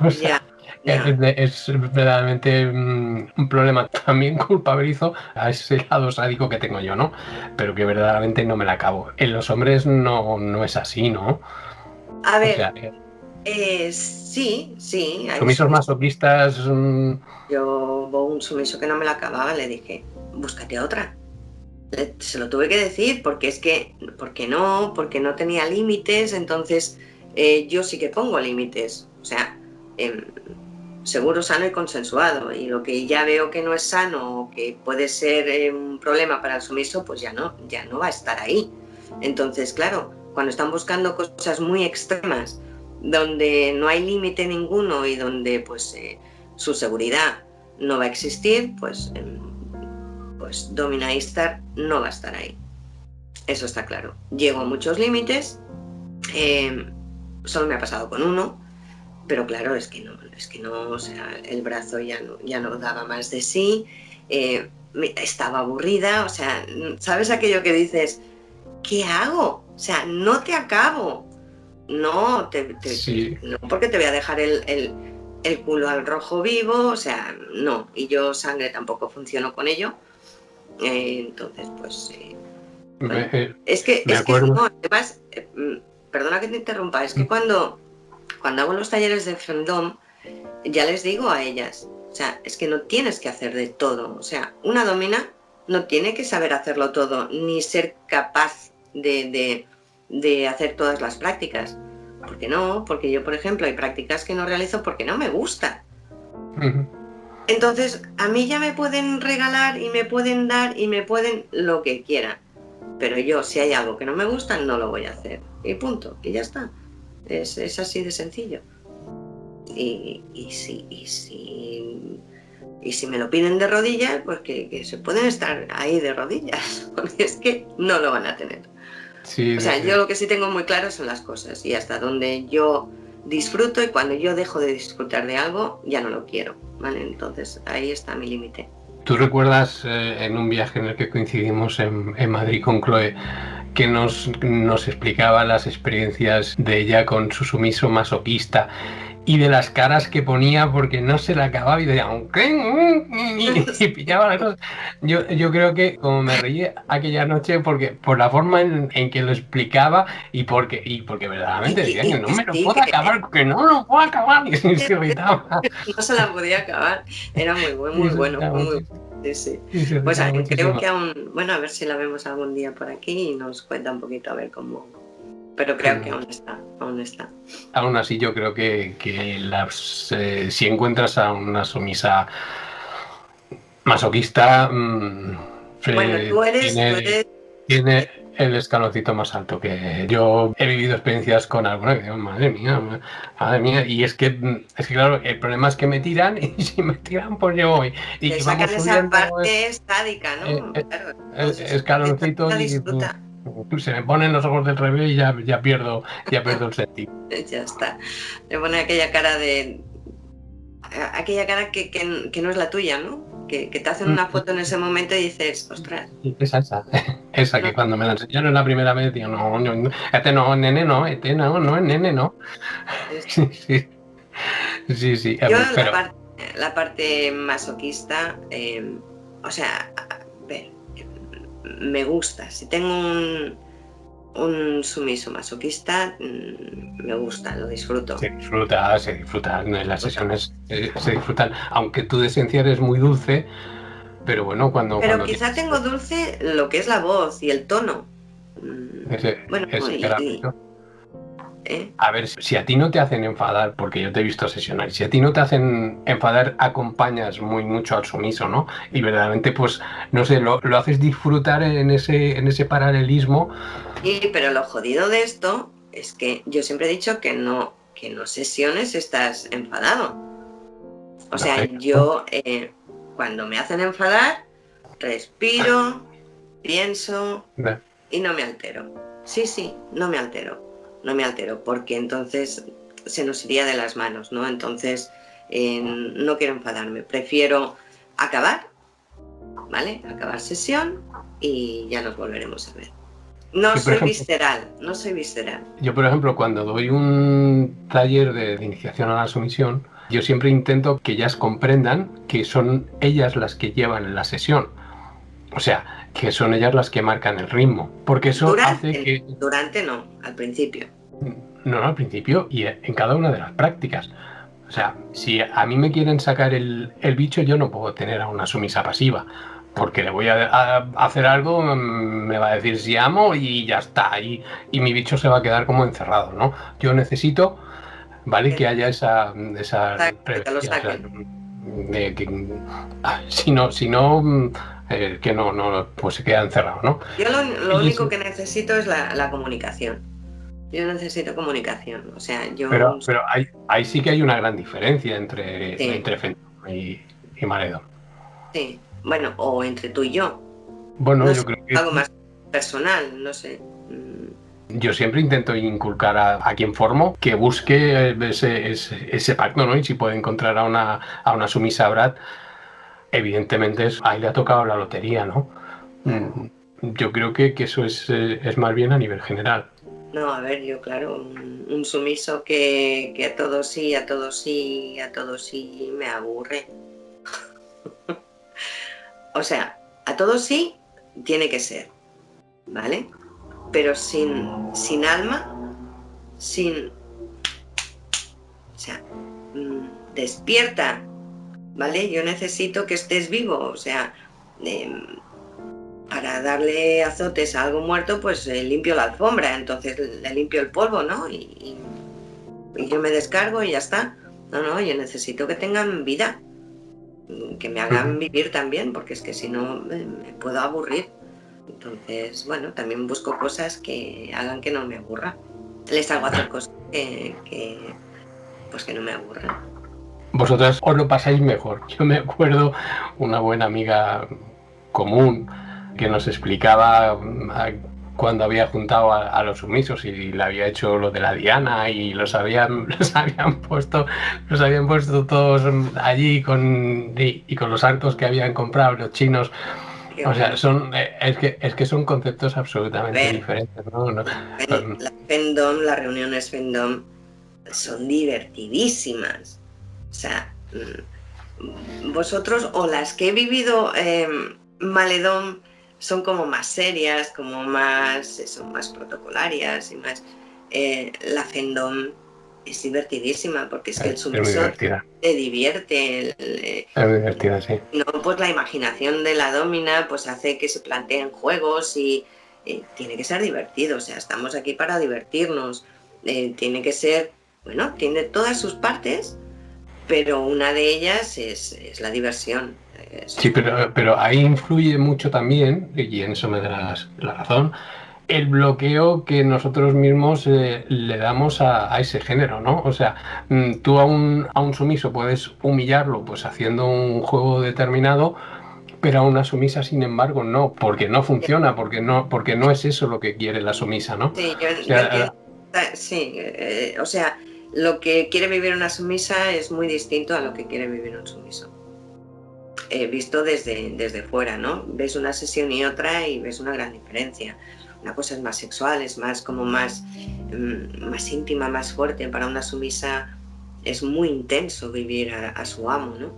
ya.
Es, verdaderamente mm, un problema también culpabilizo a ese lado sádico que tengo yo, ¿no? Pero que verdaderamente no me la acabo. En los hombres no, no es así, ¿no?
A ver, eh, eh, sí, sí.
Sumisos masoquistas. Mm.
Yo hubo un sumiso que no me la acababa, le dije, búscate otra. se lo tuve que decir porque es que, porque no, porque no tenía límites, entonces eh, yo sí que pongo límites. O sea, em, seguro, sano y consensuado. Y lo que ya veo que no es sano o que puede ser eh, un problema para el sumiso, pues ya no, ya no va a estar ahí. Entonces, claro, cuando están buscando cosas muy extremas, donde no hay límite ninguno y donde pues eh, su seguridad no va a existir, pues, em, pues Dominaistar no va a estar ahí. Eso está claro. Llego a muchos límites, em, solo me ha pasado con uno, pero claro, es que no, es que no, o sea, el brazo ya no, ya no daba más de sí, eh, estaba aburrida, o sea, ¿sabes aquello que dices? ¿Qué hago? O sea, no te acabo. No, te, no porque te voy a dejar el, culo al rojo vivo, o sea, no. Y yo sangre tampoco funciono con ello. Eh, entonces, pues... Eh, es que, es que no, además, mm, perdona que te interrumpa, es que mm. cuando cuando hago los talleres de Femdom, ya les digo a ellas, o sea, es que no tienes que hacer de todo. O sea, una domina no tiene que saber hacerlo todo, ni ser capaz de, hacer todas las prácticas. ¿Por qué no? Porque yo, por ejemplo, hay prácticas que no realizo porque no me gusta. Entonces, a mí ya me pueden regalar y me pueden dar y me pueden lo que quieran. Pero yo, si hay algo que no me gusta, no lo voy a hacer. Y punto. Y ya está. Es, así de sencillo. Y, y, si, y si Y si me lo piden de rodillas, pues que, se pueden estar ahí de rodillas, porque es que no lo van a tener. O sea, yo lo que sí tengo muy claro son las cosas y hasta donde yo disfruto y cuando yo dejo de disfrutar de algo, ya no lo quiero. ¿vale? Entonces ahí está mi límite.
¿Tú recuerdas eh, en un viaje en el que coincidimos en, en Madrid con Chloe que nos, nos, explicaba las experiencias de ella con su sumiso masoquista y de las caras que ponía porque no se la acababa y decía y, pillaba las cosas. Yo, yo creo que como me reí aquella noche porque por la forma en, que lo explicaba y porque y porque verdaderamente decía que no me lo puedo acabar, que no lo puedo acabar y se
irritaba. No se la podía acabar, era muy, muy, muy bueno. Muy, sí, sí. Pues creo que aún, bueno, a ver si la vemos algún día por aquí y nos cuenta un poquito a ver cómo, pero creo que aún está, aún está.
Aún así yo creo que, las, eh, si encuentras a una sumisa masoquista, mm,
eh,
tiene, el escaloncito más alto que yo he vivido experiencias con alguna que digo, madre mía, madre mía, y es que es que claro, el problema es que me tiran y si me tiran pues yo voy. Y
que vamos esa parte estádica, ¿no?
Eh, escaloncito y se me ponen los ojos del revés y ya, ya pierdo, ya pierdo el sentido.
ya está. Le pone aquella cara de. aquella cara que, que, no es la tuya, ¿no? Que, que, te hacen una mm. foto en ese momento y dices, ostras.
Esa, esa. Esa que cuando me la enseñaron la primera vez, digo, no, no, este no, nene no, este no, no, nene no. Sí, sí. Sí, sí.
Yo la, parte, la parte masoquista, eh, o sea, me gusta. Si tengo un, un sumiso masoquista, mm, me gusta, lo disfruto.
Se disfruta, se disfruta. Las sesiones eh, se disfrutan, aunque tú de esencia eres muy dulce, pero bueno, cuando.
Pero quizá tengo dulce lo que es la voz y el tono.
Mm, bueno, ¿Eh? A ver, si a ti no te hacen enfadar, porque yo te he visto sesionar, si a ti no te hacen enfadar, acompañas muy mucho al sumiso, ¿no? Y verdaderamente, pues, no sé, lo, haces disfrutar en ese, en ese paralelismo.
Sí, pero lo jodido de esto es que yo siempre he dicho que no, que no sesiones estás enfadado. O sea, yo eh, cuando me hacen enfadar, respiro, pienso y no me altero. Sí, sí, no me altero no me altero, porque entonces se nos iría de las manos, ¿no? Entonces eh, no quiero enfadarme, prefiero acabar, ¿vale? Acabar sesión y ya nos volveremos a ver. No soy visceral, no soy visceral.
Yo, por ejemplo, cuando doy un taller de, iniciación a la sumisión, yo siempre intento que ellas comprendan que son ellas las que llevan la sesión. O sea, que son ellas las que marcan el ritmo. Porque eso hace que.
Durante no, al principio.
No, no, al principio y en cada una de las prácticas. O sea, si a mí me quieren sacar el, bicho, yo no puedo tener a una sumisa pasiva. Porque le voy a, hacer algo, mm, me va a decir si amo y ya está. Y, y mi bicho se va a quedar como encerrado, ¿no? Yo necesito, ¿vale? Que haya esa, esa de que, ah, si no, si no mm, eh, que no, no, pues se queda encerrado, ¿no?
Yo lo, único que necesito es la, comunicación. Yo necesito comunicación, o sea, yo...
Pero, pero hay, ahí sí que hay una gran diferencia entre, entre y, y Maredo.
Sí, bueno, o entre tú y yo.
Bueno, yo creo que...
Algo más personal, no sé.
Yo siempre intento inculcar a, quien formo que busque ese, ese, pacto, ¿no? Y si puede encontrar a una, a una sumisa Brad, evidentemente ahí le ha tocado la lotería, ¿no? Mm, yo creo que, eso es, eh, es, más bien a nivel general.
No, a ver, yo claro, un, sumiso que, que, a todos sí, a todos sí, a todos sí, me aburre. o sea, a todos sí tiene que ser, ¿vale? Pero sin, sin alma, sin... O sea, mm, despierta ¿vale? Yo necesito que estés vivo, o sea, em, para darle azotes a algo muerto, pues eh, limpio la alfombra, entonces le limpio el polvo, ¿no? Y, yo me descargo y ya está. No, no, yo necesito que tengan vida, que me hagan vivir también, porque es que si no me, puedo aburrir. Entonces, bueno, también busco cosas que hagan que no me aburra. Les hago hacer cosas que, pues que no me aburran.
vosotras os lo pasáis mejor. Yo me acuerdo una buena amiga común que nos explicaba mm, cuando había juntado a, los sumisos y le había hecho lo de la Diana y los habían, los habían puesto, los habían puesto todos allí con, y, con los arcos que habían comprado los chinos. O sea, son, eh, es, que, es que son conceptos absolutamente diferentes. ¿no?
La Fendom, las reuniones Fendom son divertidísimas. O sea, mm, vosotros o las que he vivido eh, Maledón son como más serias, como más, son más protocolarias y más... Eh, la Fendom es divertidísima porque es que el sumisor te divierte.
Eh, es divertida, sí.
No, pues la imaginación de la domina pues hace que se planteen juegos y tiene que ser divertido. O sea, estamos aquí para divertirnos. tiene que ser, bueno, tiene todas sus partes, pero una de ellas es, la diversión.
Sí, pero, pero ahí influye mucho también, y en eso me das la razón, el bloqueo que nosotros mismos eh, le damos a, ese género, ¿no? O sea, mm, tú a un, a un sumiso puedes humillarlo pues haciendo un juego determinado, pero a una sumisa, sin embargo, no, porque no funciona, porque no, porque no es eso lo que quiere la sumisa, ¿no?
Sí, yo, sí eh, o sea, lo que quiere vivir una sumisa es muy distinto a lo que quiere vivir un sumiso. He visto desde, desde fuera, ¿no? Ves una sesión y otra y ves una gran diferencia. Una cosa es más sexual, es más como más, mm, más íntima, más fuerte. Para una sumisa es muy intenso vivir a, su amo, ¿no?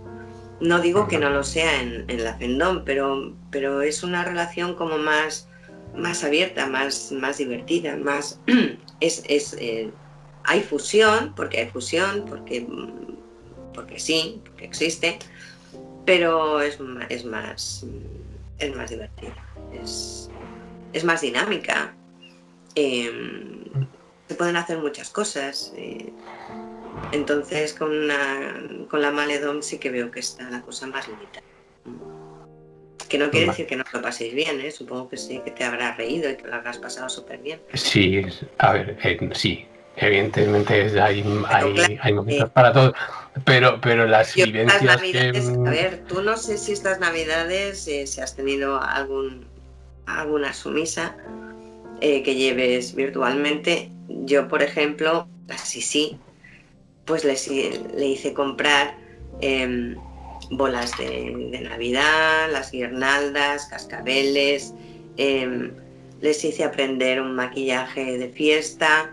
No digo que no lo sea en, la Fendón, pero, pero es una relación como más, más abierta, más, más divertida, más... es, es eh, hay fusión, porque hay fusión, porque, porque sí, porque existe, pero es, es más es más divertida, es, más dinámica. Em, se pueden hacer muchas cosas. Eh, entonces con, con la Maledom sí que veo que está la cosa más limitada. Que no quiere decir que no lo paséis bien, ¿eh? supongo que sí, que te habrás reído y que lo habrás pasado súper bien.
Sí, a ver, eh, sí, Evidentemente hay, hay, momentos para todo, pero, pero las vivencias
A ver, tú no sé si estas navidades, eh, si has tenido algún, alguna sumisa eh, que lleves virtualmente. Yo, por ejemplo, así sí, pues le, le hice comprar em, bolas de, Navidad, las guirnaldas, cascabeles, em, les hice aprender un maquillaje de fiesta,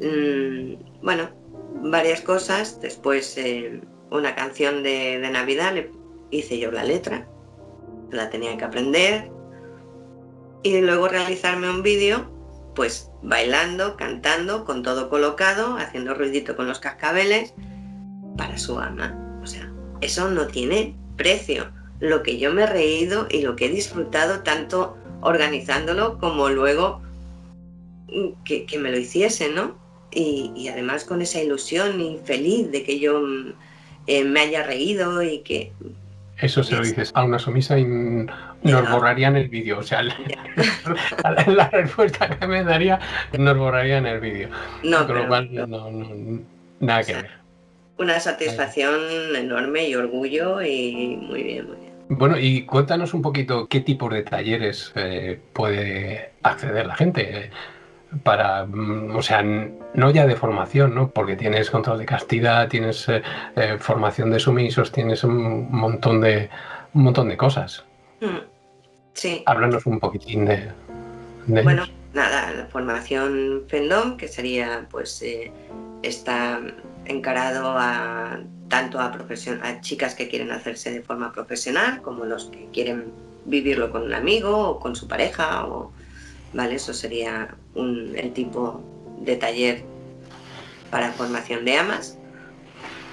Mm, bueno, varias cosas. Después eh, una canción de, Navidad, le hice yo la letra, la tenía que aprender. Y luego realizarme un vídeo, pues bailando, cantando, con todo colocado, haciendo ruidito con los cascabeles, para su ama. O sea, eso no tiene precio. Lo que yo me he reído y lo que he disfrutado tanto organizándolo como luego mm, que, que me lo hiciese, ¿no? y, además con esa ilusión infeliz de que yo eh, me haya reído y que...
Eso se lo dices a una sumisa y nos borrarían el vídeo. O sea, la, respuesta que me daría nos borrarían el vídeo. No, con lo cual, no, nada que ver.
Una satisfacción enorme y orgullo y muy bien, muy bien.
Bueno, y cuéntanos un poquito qué tipo de talleres eh, puede acceder la gente para, mm, o sea, no ya de formación, ¿no? Porque tienes control de castidad, tienes eh, eh, formación de sumisos, tienes un montón de, un montón de cosas. Mm,
sí.
Háblanos un poquitín de,
Bueno, nada, la formación FENDOM, que sería, pues, eh, está encarado a tanto a, a chicas que quieren hacerse de forma profesional como los que quieren vivirlo con un amigo o con su pareja o ¿vale? Eso sería el tipo de taller para formación de amas.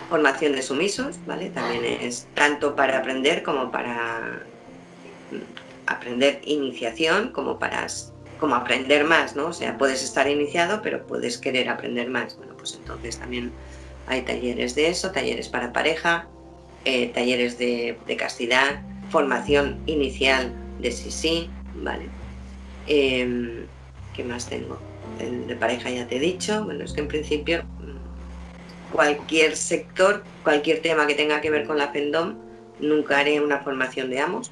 Formación de sumisos, ¿vale? También es tanto para aprender como para aprender iniciación, como para como aprender más, ¿no? O sea, puedes estar iniciado, pero puedes querer aprender más. Bueno, pues entonces también hay talleres de eso, talleres para pareja, eh, talleres de, castidad, formación inicial de sí sí, ¿vale? Eh, ¿Qué más tengo? El de pareja ya te he dicho. Bueno, es que en principio, mm, cualquier sector, cualquier tema que tenga que ver con la FENDOM, nunca haré una formación de amos,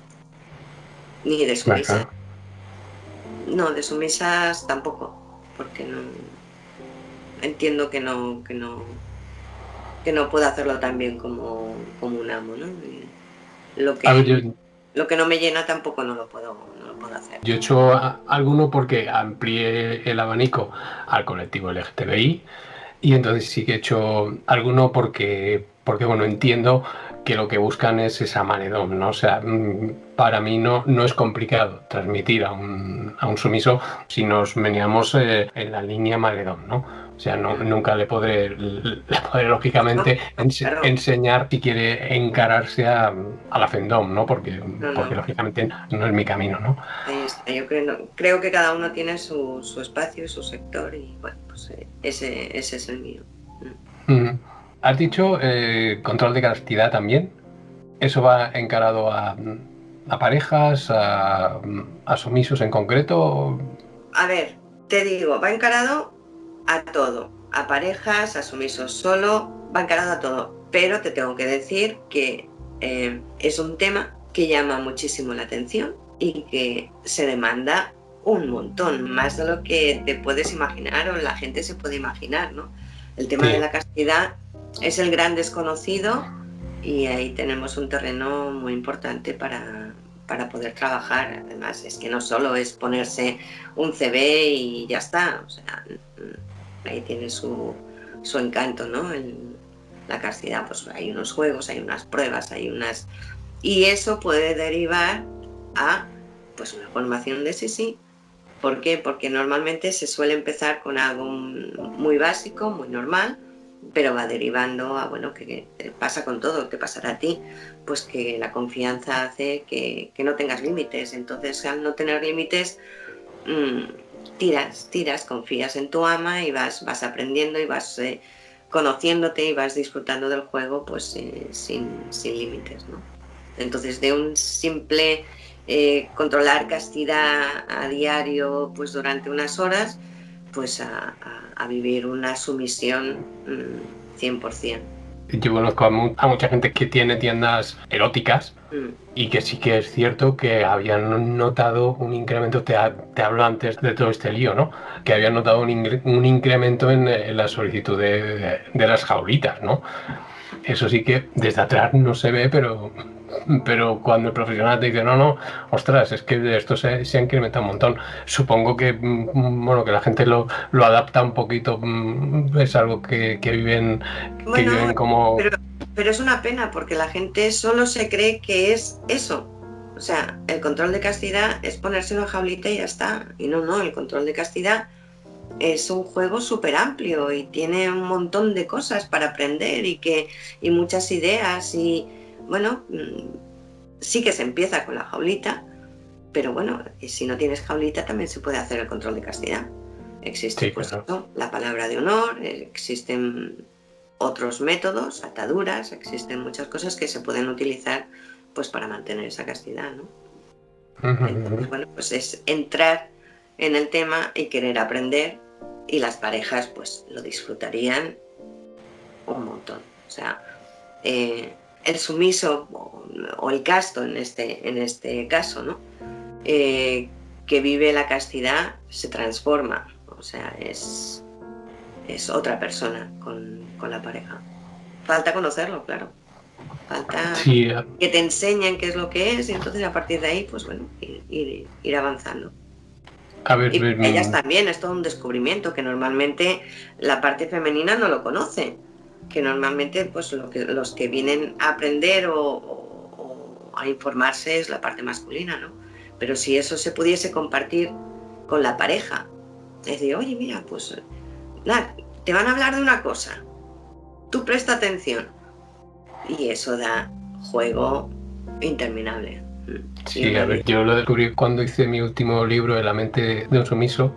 ni de sumisas. No, de sumisas tampoco, porque no entiendo que no, que no, que no puedo hacerlo tan bien como, como un amo, ¿no? Lo que, lo que no me llena tampoco no lo puedo, no lo puedo hacer.
Yo he hecho alguno porque amplié el abanico al colectivo LGTBI y entonces sí que he hecho alguno porque, porque bueno, entiendo que lo que buscan es esa manedón, ¿no? O sea, mm, para mí no, no es complicado transmitir a un, a un sumiso si nos veníamos eh, en la línea maledón, ¿no? O sea, no, nunca le podré, le podré lógicamente enseñar si quiere encararse a, la Fendom, ¿no? Porque, porque lógicamente no es mi camino, ¿no?
Ahí está. Yo creo, creo que cada uno tiene su, su espacio, su sector y bueno, pues eh, ese, ese es el mío.
Mm. Has dicho eh, control de castidad también. ¿Eso va encarado a, a parejas, a, a sumisos en concreto?
A ver, te digo, va encarado a todo, a parejas, a sumisos solo, va encarado a todo. Pero te tengo que decir que eh, es un tema que llama muchísimo la atención y que se demanda un montón, más de lo que te puedes imaginar o la gente se puede imaginar, ¿no? El tema de la castidad es el gran desconocido y ahí tenemos un terreno muy importante para, para poder trabajar. Además, es que no solo es ponerse un CB y ya está, o sea, ahí tiene su, encanto, ¿no? la castidad, pues hay unos juegos, hay unas pruebas, hay unas... Y eso puede derivar a pues una formación de sí sí. ¿Por qué? Porque normalmente se suele empezar con algo muy básico, muy normal, pero va derivando a, bueno, que, pasa con todo, que pasará a ti, pues que la confianza hace que, no tengas límites. Entonces, al no tener límites, mm, tiras, tiras, confías en tu ama y vas, vas aprendiendo y vas eh, conociéndote y vas disfrutando del juego pues eh, sin, límites. ¿no? Entonces de un simple eh, controlar castidad a diario pues durante unas horas pues a, vivir una sumisión 100%. Mm,
yo conozco a, mucha gente que tiene tiendas eróticas mm. y que sí que es cierto que habían notado un incremento, te, te hablo antes de todo este lío, ¿no? Que habían notado un, incremento en, la solicitud de, de, las jaulitas, ¿no? Eso sí que desde atrás no se ve, pero pero cuando el profesional te dice, no, no, ostras, es que esto se, se ha incrementado un montón. Supongo que, mm, bueno, que la gente lo, lo adapta un poquito, mm, es algo que, que viven, que viven como...
Pero, pero es una pena porque la gente solo se cree que es eso. O sea, el control de castidad es ponerse una jaulita y ya está. Y no, no, el control de castidad es un juego súper amplio y tiene un montón de cosas para aprender y que y muchas ideas y, bueno, mm, sí que se empieza con la jaulita, pero bueno, si no tienes jaulita también se puede hacer el control de castidad. Existe pues, la palabra de honor, existen otros métodos, ataduras, existen muchas cosas que se pueden utilizar pues para mantener esa castidad, ¿no? Entonces, bueno, pues es entrar en el tema y querer aprender y las parejas pues lo disfrutarían un montón. O sea, eh, el sumiso o, el casto en este, en este caso, ¿no? Eh, que vive la castidad se transforma, o sea, es, es otra persona con, la pareja. Falta conocerlo, claro. Falta eh. que te enseñen qué es lo que es y entonces a partir de ahí, pues bueno, ir, ir, avanzando. A ver, y ellas mm. también, es todo un descubrimiento que normalmente la parte femenina no lo conoce que normalmente pues lo que, los que vienen a aprender o, a informarse es la parte masculina, ¿no? Pero si eso se pudiese compartir con la pareja, es decir, oye, mira, pues nada, te van a hablar de una cosa, tú presta atención. Y eso da juego interminable.
Sí, a ver, yo lo descubrí cuando hice mi último libro, la mente de un sumiso,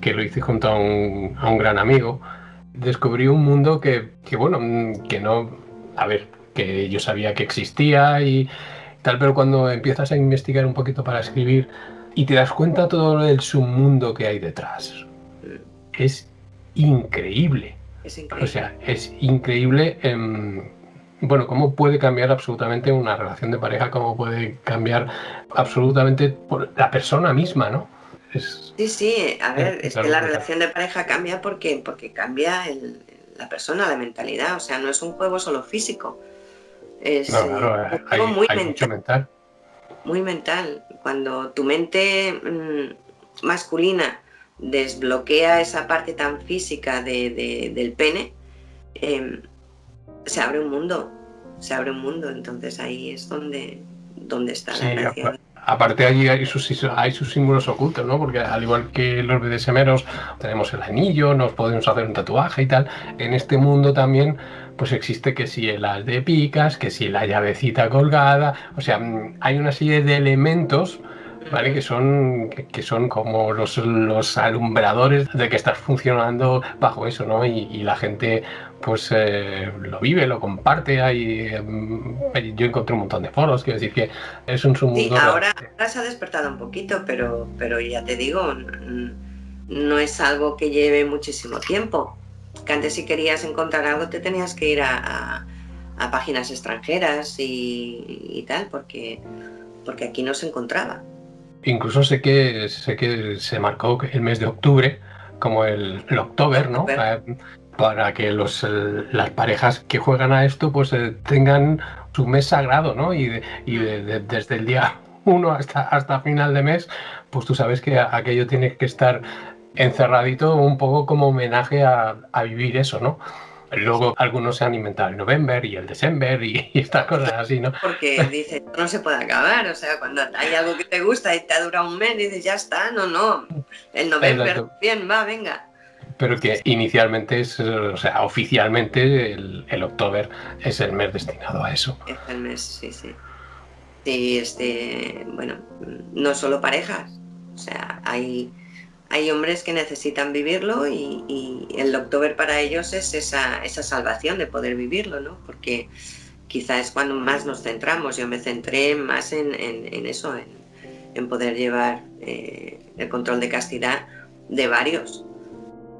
que lo hice junto a un, a un gran amigo descubrí un mundo que, bueno, que no, a ver, que yo sabía que existía y tal, pero cuando empiezas a investigar un poquito para escribir y te das cuenta todo el submundo que hay detrás, es increíble.
Es increíble.
O sea, es increíble. em, bueno, cómo puede cambiar absolutamente una relación de pareja, cómo puede cambiar absolutamente por la persona misma, ¿no? Es,
Sí, sí, a ver,
Eh,
es que la relación de pareja cambia porque, porque cambia el- la persona, la mentalidad. O sea, no es un juego solo físico. Es
no,
eh,
claro,
un
hay,
muy
hay
mental.
mucho mental.
muy mental. Cuando tu mente mm, masculina desbloquea esa parte tan física de- de- del pene, em, se abre un mundo, se abre un mundo. Entonces ahí es donde, donde está
Sí,
la gracia.
apa- aparte allí hay sus, hay sus símbolos ocultos, ¿no? Porque al igual que los BDSMeros tenemos el anillo, nos podemos hacer un tatuaje y tal, en este mundo también pues existe que si el as de picas, que si la llavecita colgada, o sea, mm, hay una serie de elementos ¿vale? Que son, que, son como los, los alumbradores de que estás funcionando bajo eso, ¿no? Y, y la gente pues eh, lo vive, lo comparte. Hay, eh, yo encontré un montón de foros, quiero decir que es un submundo.
Sí, ahora, ahora se ha despertado un poquito, pero, pero ya te digo, no es algo que lleve muchísimo tiempo. Que antes si querías encontrar algo te tenías que ir a, a- a páginas extranjeras y, y tal, porque, porque aquí no se encontraba.
Incluso sé que sé que se marcó el mes de octubre como el, el October, ¿no? Eh, para que los, eh, las parejas que juegan a esto pues eh, tengan su mes sagrado, ¿no? Y, de- y de- de- desde el día 1 hasta, hasta final de mes, pues tú sabes que aquello tiene que estar encerradito un poco como homenaje a, a vivir eso, ¿no? Luego algunos se han inventado el November y el December y, y estas cosas así, ¿no?
Porque dices, no se puede acabar. O sea, cuando hay algo que te gusta y te ha durado un mes, dices, ya está, no, no. El November,
Exacto.
bien, va, venga.
Pero que inicialmente es, o sea, oficialmente el, el October es el mes destinado a eso.
Es el mes, sí, sí. Sí, este, bueno, no solo parejas. O sea, hay, hay hombres que necesitan vivirlo y, y el October para ellos es esa, esa salvación de poder vivirlo, ¿no? Porque quizá es cuando más nos centramos. Yo me centré más en, en- en eso, en, en poder llevar eh, el control de castidad de varios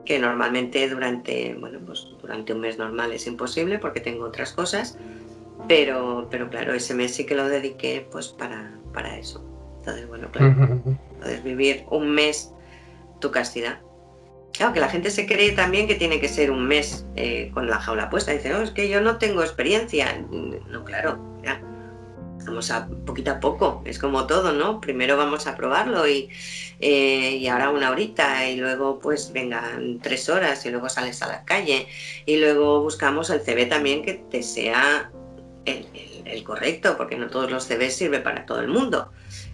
que normalmente durante, bueno, pues durante un mes normal es imposible porque tengo otras cosas, pero, pero claro, ese mes sí que lo dediqué pues para, para eso. Entonces, bueno, claro,
Ujú.
puedes vivir un mes tu castidad. Claro, que la gente se cree también que tiene que ser un mes eh, con la jaula puesta. Dice, no, es que yo no tengo experiencia. No, claro, ya. Vamos a poquito a poco, es como todo, ¿no? Primero vamos a probarlo y, eh, y ahora una horita y luego pues vengan tres horas y luego sales a la calle y luego buscamos el CV también que te sea el, el- el correcto, porque no todos los CVs sirven para todo el mundo,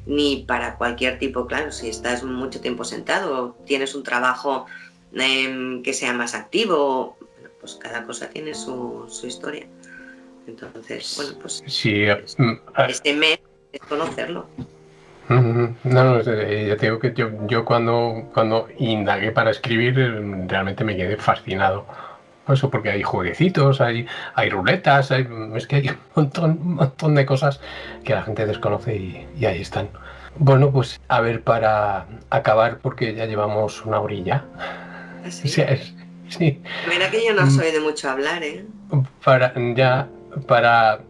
ni para cualquier tipo, claro, si estás mucho tiempo sentado, tienes un trabajo em, que sea más activo, pues cada cosa tiene su, su historia. Entonces, bueno, pues
Sí, mm, ah,
este mes es conocerlo.
no, no, eh, ya te digo que yo, yo cuando, cuando indagué para escribir eh, realmente me quedé fascinado. Eso porque hay jueguecitos, hay, hay ruletas, hay, es que hay un montón, un montón de cosas que la gente desconoce y, y ahí están. Bueno, pues a ver, para acabar, porque ya llevamos una orilla.
Así.
Sí, es- sí.
Mira que yo no
Mm.
soy de mucho hablar, ¿eh?
Para, ya, para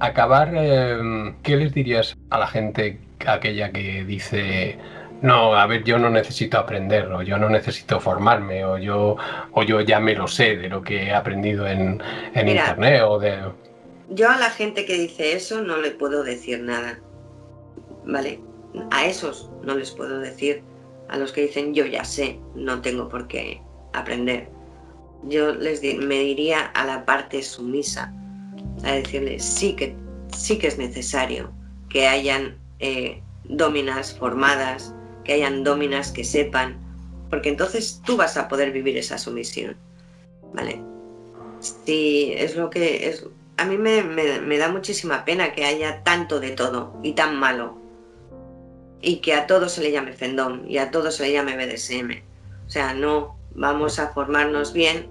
acabar, eh, ¿qué les dirías a la gente aquella que dice, no, a ver, yo no necesito aprender, o yo no necesito formarme, o yo, o yo ya me lo sé de lo que he aprendido en, en
Mira.
internet, o de...
Yo a la gente que dice eso no le puedo decir nada, ¿vale? A esos no les puedo decir, a los que dicen yo ya sé, no tengo por qué aprender. Yo les di- me diría a la parte sumisa, a decirles sí que, sí que es necesario que hayan eh, dominas formadas, que hayan dominas que sepan, porque entonces tú vas a poder vivir esa sumisión, ¿vale? Sí, es lo que es. A mí me, me- da muchísima pena que haya tanto de todo y tan malo. Y que a todo se le llame fendón y a todo se le llame BDSM. O sea, no, vamos a formarnos bien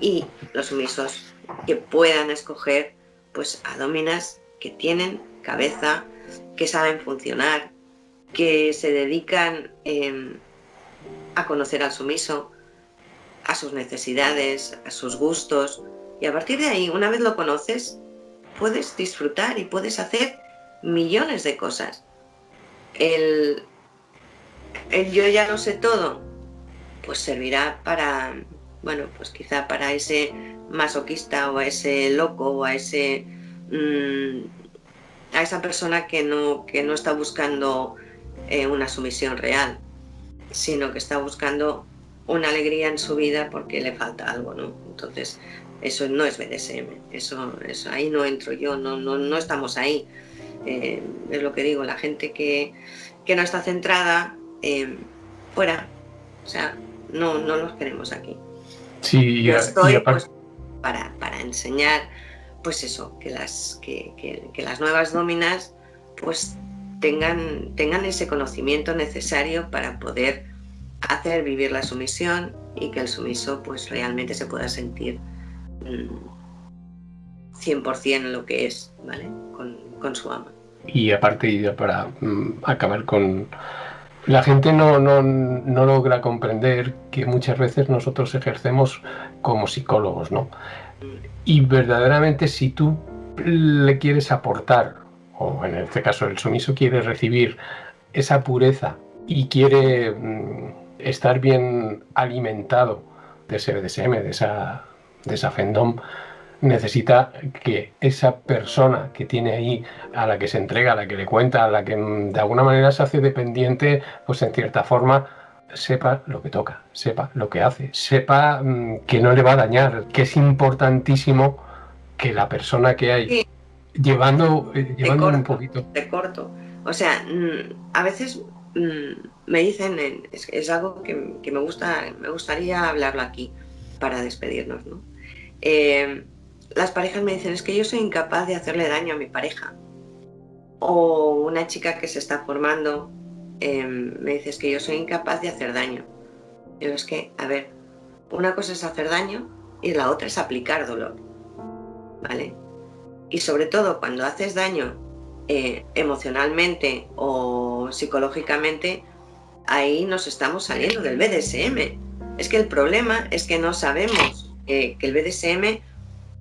y los sumisos que puedan escoger pues a dominas que tienen cabeza, que saben funcionar, que se dedican em, a conocer al sumiso, a sus necesidades, a sus gustos. Y a partir de ahí, una vez lo conoces, puedes disfrutar y puedes hacer millones de cosas. El, yo ya no sé todo, pues servirá para, bueno, pues quizá para ese masoquista o a ese loco o a ese mm, a esa persona que no, que no está buscando eh, una sumisión real, sino que está buscando una alegría en su vida porque le falta algo, ¿no? Entonces, eso no es BDSM, eso, eso ahí no entro yo, no, no, no estamos ahí. Eh, es lo que digo, la gente que, que no está centrada, eh, fuera. O sea, no, no los queremos aquí.
Sí,
yo estoy pues, para, para, enseñar, pues eso, que las, que, que, las nuevas dominas pues tengan, tengan ese conocimiento necesario para poder hacer vivir la sumisión y que el sumiso pues realmente se pueda sentir 100% mm, lo que es, ¿vale? Con, con su ama.
Y aparte, para mm, acabar con... La gente no, no, no, logra comprender que muchas veces nosotros ejercemos como psicólogos, ¿no? Y verdaderamente si tú le quieres aportar, o en este caso el sumiso quiere recibir esa pureza y quiere mm, estar bien alimentado de ese BDSM, de esa, de esa necesita que esa persona que tiene ahí, a la que se entrega, a la que le cuenta, a la que mm, de alguna manera se hace dependiente, pues en cierta forma sepa lo que toca, sepa lo que hace, sepa mm, que no le va a dañar, que es importantísimo que la persona que hay llevando, eh, llevando un poquito.
De corto. O sea, mm, a veces me dicen, es, algo que, me gusta, me gustaría hablarlo aquí para despedirnos, ¿no? Eh, las parejas me dicen, es que yo soy incapaz de hacerle daño a mi pareja. O una chica que se está formando em, me dice, es que yo soy incapaz de hacer daño. Yo es que, a ver, una cosa es hacer daño y la otra es aplicar dolor. ¿Vale? Y sobre todo cuando haces daño eh, emocionalmente o psicológicamente, ahí nos estamos saliendo del BDSM. Es que el problema es que no sabemos que el BDSM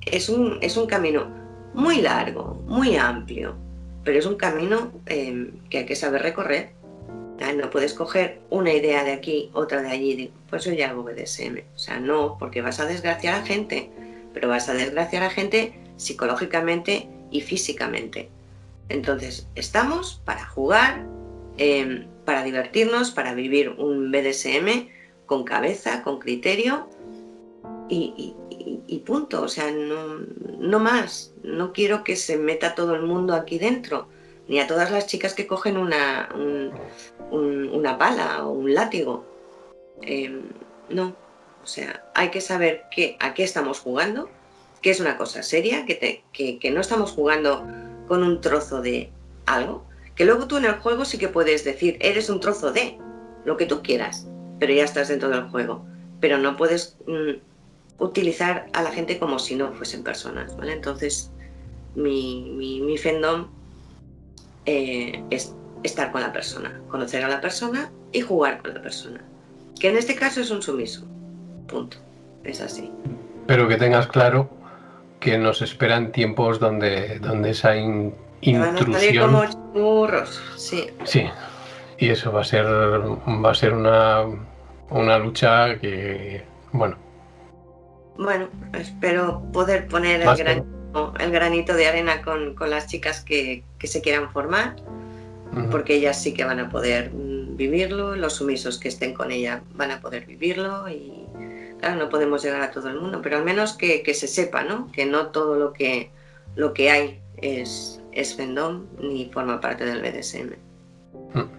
es un, es un camino muy largo, muy amplio, pero es un camino em, que hay que saber recorrer. No puedes coger una idea de aquí, otra de allí, pues yo ya hago BDSM. O sea, no, porque vas a desgraciar a gente, pero vas a desgraciar a gente psicológicamente y físicamente. Entonces, estamos para jugar, em, para divertirnos, para vivir un BDSM con cabeza, con criterio y, y, punto. O sea, no, más. No quiero que se meta todo el mundo aquí dentro, ni a todas las chicas que cogen una, una pala o un látigo. Em, no. O sea, hay que saber que, a qué estamos jugando, que es una cosa seria, que, te, que, que no estamos jugando con un trozo de algo, que luego tú en el juego sí que puedes decir, eres un trozo de lo que tú quieras, pero ya estás dentro del juego. Pero no puedes mm, utilizar a la gente como si no fuesen personas, ¿vale? Entonces, mi, mi, fandom eh, es estar con la persona, conocer a la persona y jugar con la persona. Que en este caso es un sumiso. Punto. Es así.
Pero que tengas claro que nos esperan tiempos donde, donde esa intrusión.
Van como sí.
Sí. Y eso va a ser, va a ser una, una lucha que, bueno,
bueno, espero poder poner el granito, el granito, de arena con, las chicas que, se quieran formar, porque ellas sí que van a poder mm, vivirlo, los sumisos que estén con ella van a poder vivirlo y claro, no podemos llegar a todo el mundo, pero al menos que, se sepa, ¿no? Que no todo lo que, lo que hay es, es Fendom ni forma parte del BDSM.
Mm.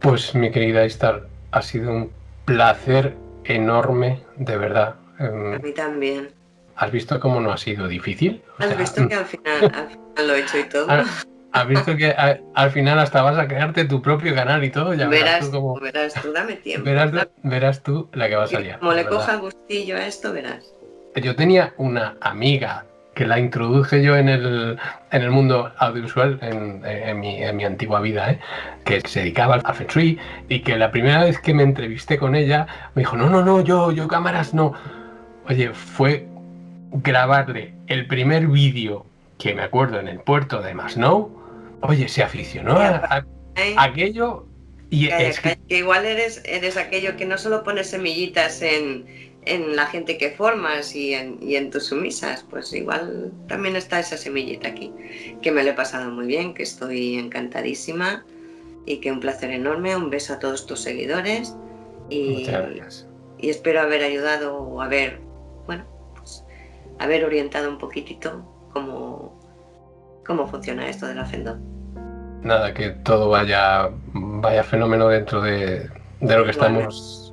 Pues mi querida Star, ha sido un placer enorme, de verdad,
Em, a mí también.
¿Has visto cómo no ha sido difícil?
¿Has visto que al final, lo he hecho y todo?
¿Has visto que al final hasta vas a crearte tu propio canal y todo? Ya
verás, tú verás tú, dame tiempo.
Verás, tú la que va a salir.
Como le coja gustillo a esto, verás.
Yo tenía una amiga que la introduje yo en el, en el mundo audiovisual en, en, mi, en mi, antigua vida, ¿eh? que se dedicaba a Feng Shui y que la primera vez que me entrevisté con ella me dijo, no, no, no, yo, yo cámaras no. Oye, fue grabarle el primer vídeo que me acuerdo en el puerto de Masnou. Oye, se aficionó a, aquello y
es que... igual eres, eres aquello que no solo pones semillitas en, en la gente que formas y en, y en, tus sumisas, pues igual también está esa semillita aquí, que me lo he pasado muy bien, que estoy encantadísima y que un placer enorme, un beso a todos tus seguidores y, y espero haber ayudado o haber, bueno, pues haber orientado un poquitito cómo, cómo funciona esto de la Fendo.
Nada, que todo vaya, vaya fenómeno dentro de, de lo que estamos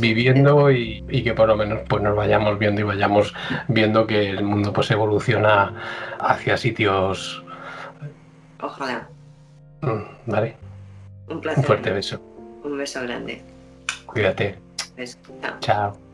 viviendo y, que por lo menos pues nos vayamos viendo y vayamos viendo que el mundo pues evoluciona hacia sitios
ojalá
mm, vale.
Un placer.
Un fuerte beso.
Un beso grande.
Cuídate.
Beso.
chao